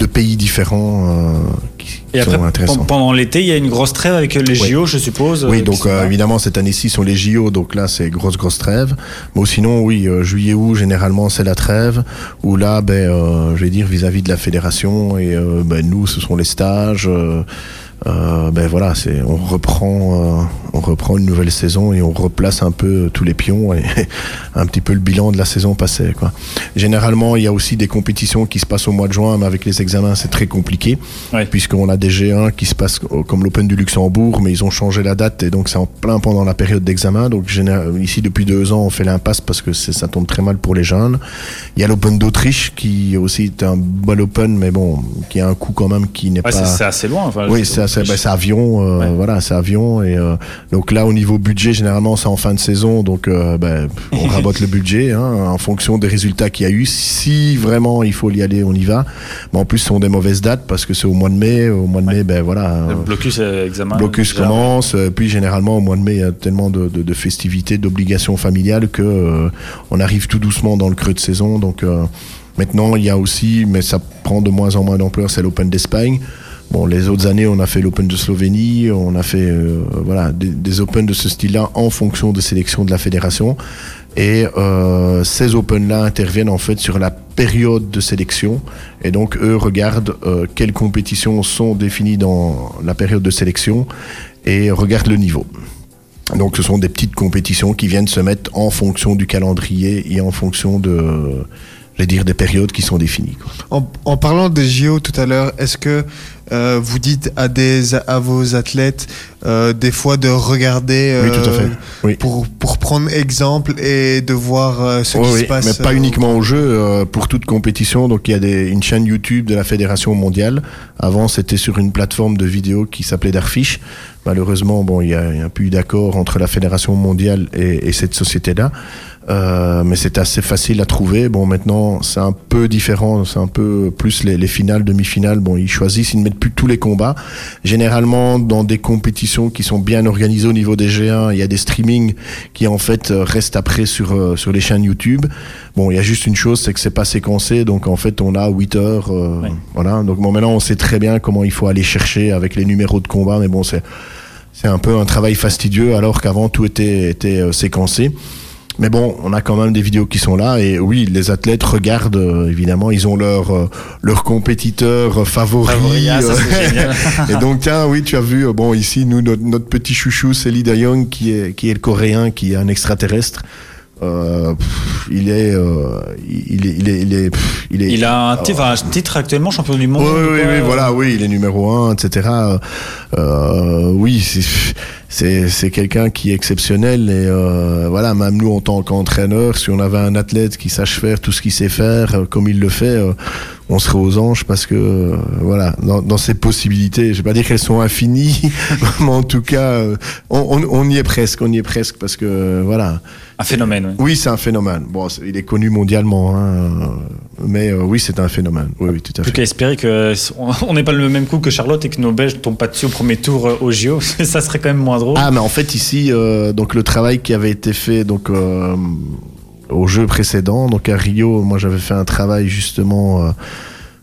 de pays différents euh, qui, Et qui après, sont intéressants. pen- pendant l'été, il y a une grosse trêve avec les Oui. JO, je suppose. Oui, donc sont euh, évidemment cette année-ci sont les JO, donc là c'est grosse grosse trêve. Mais sinon oui, euh, juillet août généralement c'est la trêve. Où là, ben, je vais dire vis-à-vis de la fédération et ben, nous ce sont les stages. Euh, ben voilà, c'est on reprend, euh, on reprend une nouvelle saison et on replace un peu tous les pions et un petit peu le bilan de la saison passée. Quoi. Généralement, il y a aussi des compétitions qui se passent au mois de juin, mais avec les examens, c'est très compliqué Ouais. puisqu'on a des G1 qui se passent comme l'Open du Luxembourg, mais ils ont changé la date et donc c'est en plein pendant la période d'examen. Donc ici depuis deux ans, on fait l'impasse parce que c'est- ça tombe très mal pour les jeunes. Il y a l'Open d'Autriche qui aussi est un bon Open, mais bon, qui a un coût quand même qui n'est Ouais, c'est pas. c'est assez loin. enfin, Oui, c'est bah, avion, euh, Ouais. voilà, c'est avion et euh, donc là au niveau budget généralement c'est en fin de saison donc euh, ben, on rabote le budget hein, en fonction des résultats qu'il y a eu. Si vraiment il faut y aller, on y va. Mais en plus ce sont des mauvaises dates parce que c'est au mois de mai. Au mois de mai, ben voilà. Le blocus examen. Blocus déjà. commence, euh, puis généralement au mois de mai il y a tellement de, de- de festivités, d'obligations familiales que euh, on arrive tout doucement dans le creux de saison. Donc euh, maintenant il y a aussi, mais ça prend de moins en moins d'ampleur, c'est l'Open d'Espagne. Bon, les autres années, on a fait l'Open de Slovénie, on a fait euh, voilà des, des Open de ce style-là en fonction de sélection de la fédération. Et euh, ces Open-là interviennent en fait sur la période de sélection. Et donc, eux regardent euh, quelles compétitions sont définies dans la période de sélection et regardent le niveau. Donc, ce sont des petites compétitions qui viennent se mettre en fonction du calendrier et en fonction de, je dire, des périodes qui sont définies. En, en parlant des JO tout à l'heure, est-ce que euh, vous dites à, des, à vos athlètes euh, des fois de regarder Oui, tout à euh, fait. Oui. pour, pour prendre exemple et de voir ce qui oui, se passe mais pas uniquement au jeu, pour toute compétition. Donc il y a des, une chaîne YouTube de la Fédération mondiale. Avant, c'était sur une plateforme de vidéo qui s'appelait Darfish. Malheureusement, bon, il y a, il y a plus eu d'accord entre la Fédération mondiale et, et cette société-là. Euh, mais c'est assez facile à trouver. Bon, maintenant, c'est un peu différent. C'est un peu plus les, les finales, demi-finales. Bon, ils choisissent, ils ne mettent plus tous les combats. Généralement, dans des compétitions qui sont bien organisées au niveau des G1, il y a des streamings qui en fait euh, restent après sur euh, sur les chaînes YouTube. Bon, il y a juste une chose, c'est que c'est pas séquencé, donc en fait, on a 8 heures. euh, Ouais. Voilà. Donc bon, maintenant, on sait très bien comment il faut aller chercher avec les numéros de combat, mais bon, c'est c'est un peu un travail fastidieux alors qu'avant tout était était séquencé. Mais bon, on a quand même des vidéos qui sont là et oui, les athlètes regardent euh, évidemment, ils ont leur euh, leur compétiteur favori. Ah, ça, c'est et donc tiens, oui, tu as vu, euh, bon ici nous notre, notre petit chouchou, c'est Lee Dae-Young qui est qui est le coréen, qui est un extraterrestre. Euh, pff, il est, euh, il est, il est, il est, pff, il est. Il a un titre, un titre actuellement champion du monde. Oui, oui, oui, voilà, oui, il est numéro un, etc. Oui, c'est- quelqu'un qui est exceptionnel et euh, voilà, même nous en tant qu'entraîneur, si on avait un athlète qui sache faire tout ce qu'il sait faire euh, comme il le fait, euh, on serait aux anges parce que voilà, dans, dans ses possibilités, je vais pas dire qu'elles sont infinies, mais en tout cas, on, on, on y est presque, on y est presque parce que voilà. Un phénomène. oui. Oui, c'est un phénomène. Bon, il est connu mondialement, hein, mais oui, c'est un phénomène. Oui, oui, tout à Plus fait. qu'à espérer que on- on n'ait pas le même coup que Charlotte et que nos Belges tombent pas dessus au premier tour au JO. ça serait quand même moins drôle. Ah, mais en fait ici, euh, donc le travail qui avait été fait donc euh, au jeu précédent, donc à Rio, moi j'avais fait un travail justement euh,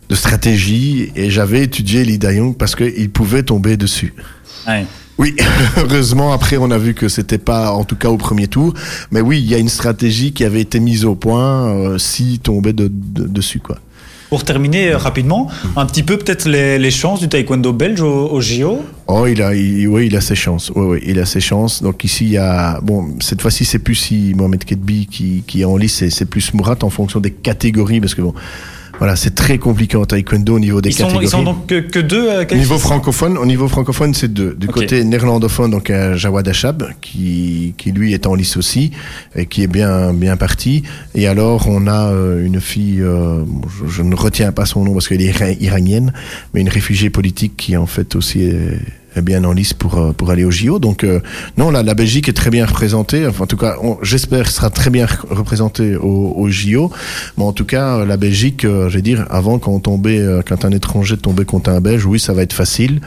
de stratégie et j'avais étudié Lee Dae-Young parce qu'il pouvait tomber dessus. Ouais. Oui, heureusement après on a vu que c'était pas en tout cas au premier tour, mais oui il y a une stratégie qui avait été mise au point euh, s'il tombait de, de- dessus quoi. Pour terminer euh, rapidement, un petit peu peut-être les, chances du taekwondo belge au, au JO. Oh, il a, oui, il a ses chances. Oui, oui, il a ses chances. Donc ici, il y a, bon, cette fois-ci, c'est plus si Mohamed Kedbi qui, qui est en lice, c'est plus Mourat en fonction des catégories, parce que bon, voilà, c'est très compliqué en taekwondo au niveau des Ils sont, catégories. ils sont donc que, que deux. euh, Au niveau francophone, au niveau francophone, c'est deux. Du côté néerlandophone, donc euh, Jawad Achab, qui, qui lui est en lice aussi, et qui est bien, bien parti. Et alors, on a euh, une fille, euh, je, je ne retiens pas son nom parce qu'elle est ira- iranienne, mais une réfugiée politique qui en fait aussi est, est bien en lice pour, euh, pour aller au JO. Donc, euh, non, la, la Belgique est très bien représentée. Enfin, en tout cas, j'espère sera très bien re- représentée au, au JO. Mais en tout cas, euh, la Belgique, euh, je vais dire, avant, quand on tombait, euh, quand un étranger tombait contre un Belge, oui, ça va être facile.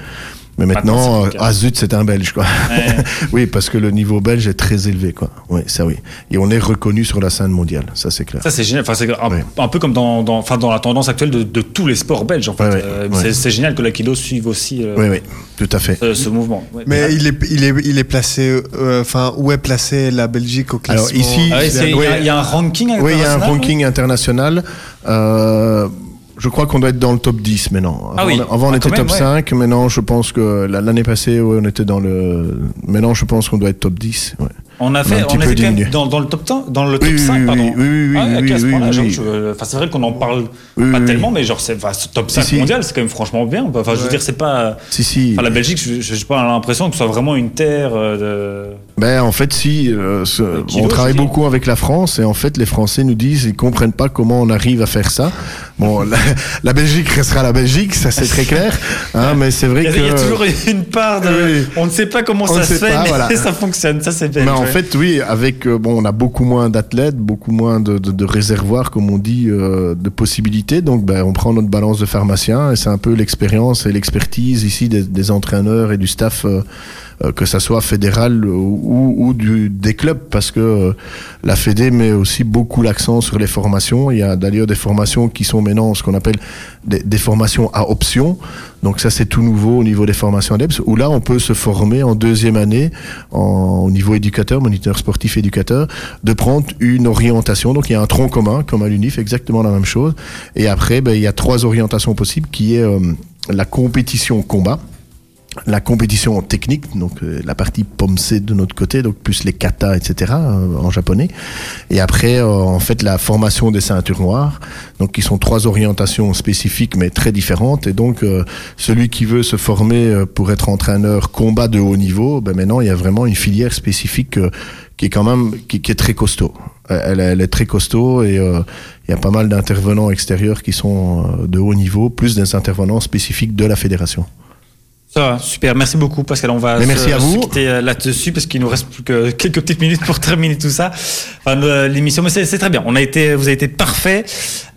Mais Maintenant, maintenant, c'est euh, ah zut, c'est un Belge, quoi. Ouais. oui, parce que le niveau belge est très élevé, quoi. Oui, ça oui. Et on est reconnu sur la scène mondiale, ça c'est clair. Ça c'est génial. Enfin, c'est un, Ouais. un peu comme dans, dans, enfin, dans la tendance actuelle de, de tous les sports belges. En fait, Ouais, ouais, Euh, ouais. c'est- c'est génial que l'akido suive aussi euh, Oui, oui, tout à fait. ce, ce mouvement. Ouais. Mais il est, il est, il est placé, euh, enfin, où est placée la Belgique au classement Alors, ici- Ah il y, a- y un ranking Oui, il y a un international, ranking international. Je crois qu'on doit être dans le top 10 maintenant. Avant, Ah oui. avant on Ah, était top même, ouais. 5, maintenant je pense que la- l'année passée ouais, on était dans le... Maintenant je pense qu'on doit être top 10. ouais. On a On a fait, on peu était quand même dans, dans le top 10, dans le top Oui, oui, 5, oui, pardon. oui, oui, oui, Ah, oui, à ce point-là, enfin, c'est vrai qu'on en parle pas tellement, mais genre, c'est, ce top 5 si. mondial, c'est quand même franchement bien. Enfin, je veux Ouais. dire, c'est pas. Si, si. Enfin, la Belgique, j'ai pas l'impression que ce soit vraiment une terre euh, de. Ben, en fait, si, euh, ce- kilos, on travaille beaucoup avec la France et en fait, les Français nous disent ils comprennent pas comment on arrive à faire ça. Bon, la, la Belgique restera la Belgique, ça c'est très clair, hein, mais c'est vrai Il y, a, que. il y a toujours une part de. On ne sait pas comment On ça se fait, pas, mais voilà. ça fonctionne. Ça, c'est bien. En fait, oui, avec euh, bon, on a beaucoup moins d'athlètes, beaucoup moins de, de, de réservoirs, comme on dit, euh, de possibilités. Donc, ben, on prend notre balance de pharmacien et c'est un peu l'expérience et l'expertise ici des, des entraîneurs et du staff, euh, que ça soit fédéral ou, ou, ou du, des clubs, parce que euh, la Fédé met aussi beaucoup l'accent sur les formations. Il y a d'ailleurs des formations qui sont maintenant ce qu'on appelle des, des formations à option. Donc ça, c'est tout nouveau au niveau des formations ADEPS, où là, on peut se former en deuxième année en, au niveau éducateur, moniteur sportif éducateur, de prendre une orientation. Donc il y a un tronc commun, comme à l'UNIF, exactement la même chose. Et après, ben, il y a trois orientations possibles, qui est euh, la compétition combat, la compétition technique, donc euh, la partie POMC de notre côté, donc plus les kata, etc. euh, en japonais. Et après, euh, en fait, la formation des ceintures noires, donc qui sont trois orientations spécifiques mais très différentes. Et donc, celui qui veut se former pour être entraîneur combat de haut niveau, ben maintenant, il y a vraiment une filière spécifique qui est quand même qui, est très costaud. Elle, est très costaud et il y a pas mal d'intervenants extérieurs qui sont de haut niveau, plus des intervenants spécifiques de la fédération. Ça va, super. Merci beaucoup, Pascal. On va Mais se, à vous. quitter euh, là-dessus parce qu'il nous reste plus que quelques petites minutes pour terminer tout ça. Enfin, l'émission, mais c'est très bien. On a été, vous avez été parfait.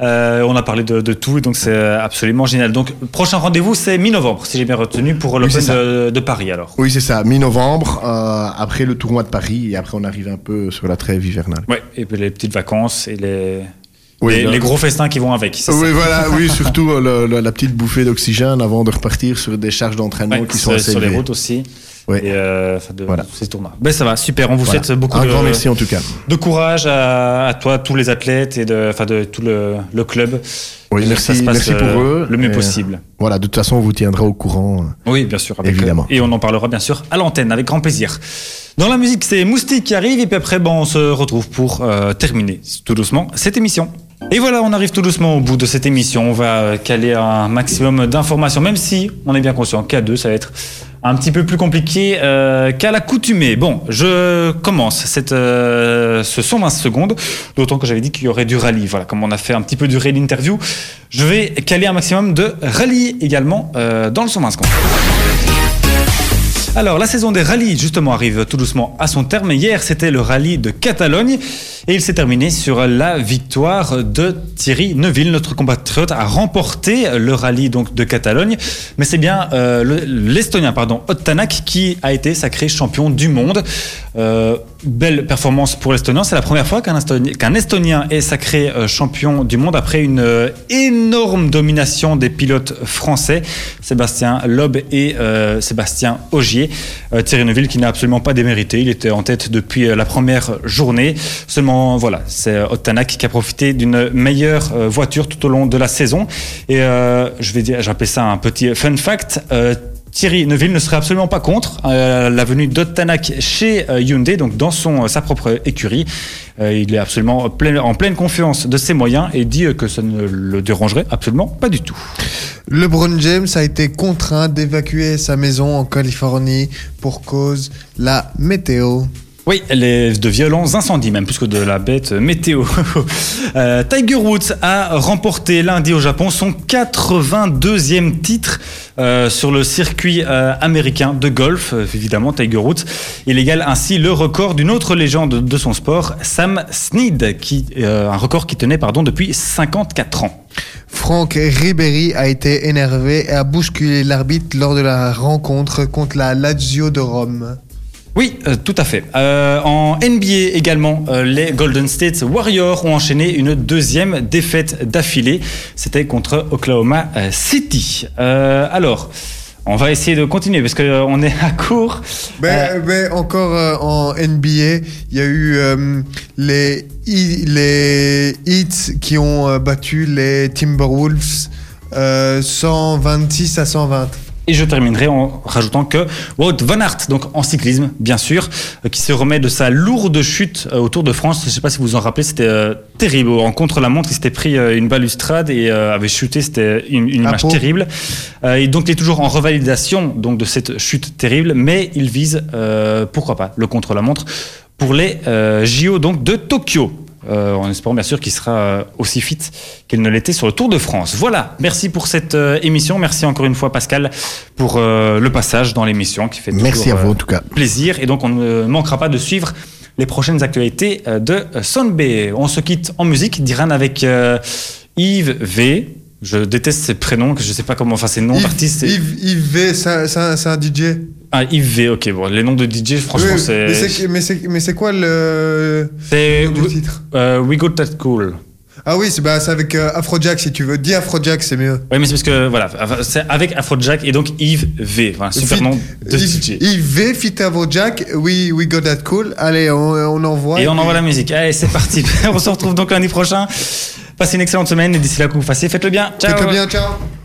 Euh, on a parlé de, de tout, donc c'est absolument génial. Donc, le prochain rendez-vous, c'est mi-novembre, si j'ai bien retenu, pour l'Open ça. de, de Paris, alors. Oui, c'est ça, mi-novembre, euh, après le tournoi de Paris, et après on arrive un peu sur la trêve hivernale. Ouais. Et puis les petites vacances et les, Oui, les, gros festins qui vont avec. ça. Oui, voilà, oui, surtout euh, le- le- la petite bouffée d'oxygène avant de repartir sur des charges d'entraînement Ouais, qui sont sur- assez sur les routes aussi. Oui. Et euh, de, Voilà. ces tournois. Ben ça va, super. On vous Voilà. souhaite beaucoup un de, grand merci en tout cas. de courage à, à toi, tous les athlètes et de, enfin de tout le, le club. Oui, merci, ça se passe, merci pour euh, eux. Le mieux possible. Voilà, de toute façon, on vous tiendra au courant. Oui, bien sûr. avec- Évidemment. Et on en parlera bien sûr à l'antenne, avec grand plaisir. Dans la musique, c'est Moustique qui arrive, et puis après, bon, on se retrouve pour euh, terminer tout doucement cette émission. Et voilà, on arrive tout doucement au bout de cette émission. On va caler un maximum d'informations, même si on est bien conscient qu'à deux, ça va être un petit peu plus compliqué euh, qu'à l'accoutumée. Bon, je commence cette, euh, ce 120 secondes, d'autant que j'avais dit qu'il y aurait du rallye. Voilà, comme on a fait un petit peu du rallye interview, je vais caler un maximum de rallye également euh, dans le 120 secondes. Alors, la saison des rallyes, justement, arrive tout doucement à son terme. Hier, c'était le rallye de Catalogne et il s'est terminé sur la victoire de Thierry Neuville. Notre compatriote a remporté le rallye donc, de Catalogne, mais c'est bien euh, le- l'Estonien, pardon, Ottanak, qui a été sacré champion du monde. Euh, belle performance pour l'Estonien. C'est la première fois qu'un Estonien, est sacré euh, champion du monde après une euh, énorme domination des pilotes français, Sébastien Loeb et euh, Sébastien. Euh, Thierry Neuville qui n'a absolument pas démérité. Il était en tête depuis la première journée. Seulement, voilà, c'est Ottanak qui a profité d'une meilleure voiture tout au long de la saison. Et je vais dire, j'appelle ça un petit fun fact. Thierry Neuville ne serait absolument pas contre euh, la venue d'Ottanak chez euh, Hyundai, donc dans euh, sa propre écurie. Il est absolument en pleine confiance de ses moyens et dit que ça ne le dérangerait absolument pas du tout. LeBron James a été contraint d'évacuer sa maison en Californie pour cause la météo. Oui, de violents incendies, même plus que de la bête météo. Euh, Tiger Woods a remporté lundi au Japon son 82e titre euh, sur le circuit euh, américain de golf. Évidemment, Tiger Woods. Il égale ainsi le record d'une autre légende de son sport, Sam Snead, qui, un record qui tenait pardon, depuis 54 ans. Franck Ribéry a été énervé et a bousculé l'arbitre lors de la rencontre contre la Lazio de Rome. Oui, euh, tout à fait. Euh, en NBA également, euh, les Golden State Warriors ont enchaîné une deuxième défaite d'affilée. C'était contre Oklahoma City. Alors, On va essayer de continuer parce qu'on est à court. Ben, encore en NBA, il y a eu les, les Heats qui ont battu les Timberwolves euh, 126 à 120. Et je terminerai en rajoutant que Wout van Aert, donc en cyclisme, bien sûr, euh, qui se remet de sa lourde chute euh, au Tour de France. Je ne sais pas si vous vous en rappelez, c'était euh, terrible. En contre-la-montre, il s'était pris euh, une balustrade et euh, avait chuté. C'était une, une image terrible. Et donc, il est toujours en revalidation donc, de cette chute terrible, mais il vise, pourquoi pas, le contre-la-montre pour les JO donc, de Tokyo. Euh, en espérant bien sûr qu'il sera euh, aussi fit qu'il ne l'était sur le Tour de France. Voilà, merci pour cette euh, émission. Merci encore une fois Pascal pour euh, le passage dans l'émission qui fait Merci toujours, à vous en tout cas. plaisir. Et donc on ne manquera pas de suivre les prochaines actualités de Sonbe. On se quitte en musique, Diran avec Yves V. Je déteste ces prénoms, que je sais pas comment, enfin ces noms d'artistes. Yves, Yves V, c'est un- c'est un, DJ. Ah, Yves V, ok, bon, les noms de DJ, franchement, Oui, c'est. mais c'est- Mais quoi le, c'est- le titre euh, We Got That Cool. Ah oui, c'est bah, c'est avec euh, Afrojack si tu veux. Dis Afrojack, c'est mieux. Oui, mais c'est parce que, voilà, c'est avec Afrojack et donc Yves V. Voilà, super Fit- nom de Yves, DJ. Yves V, fit Afrojack, we, we got that cool. Allez, on, on envoie. Et on envoie la musique. Allez, c'est parti. on se retrouve donc lundi prochain. Passez une excellente semaine et d'ici là que vous fassiez, faites-le bien. Ciao. Faites-le bien, ciao.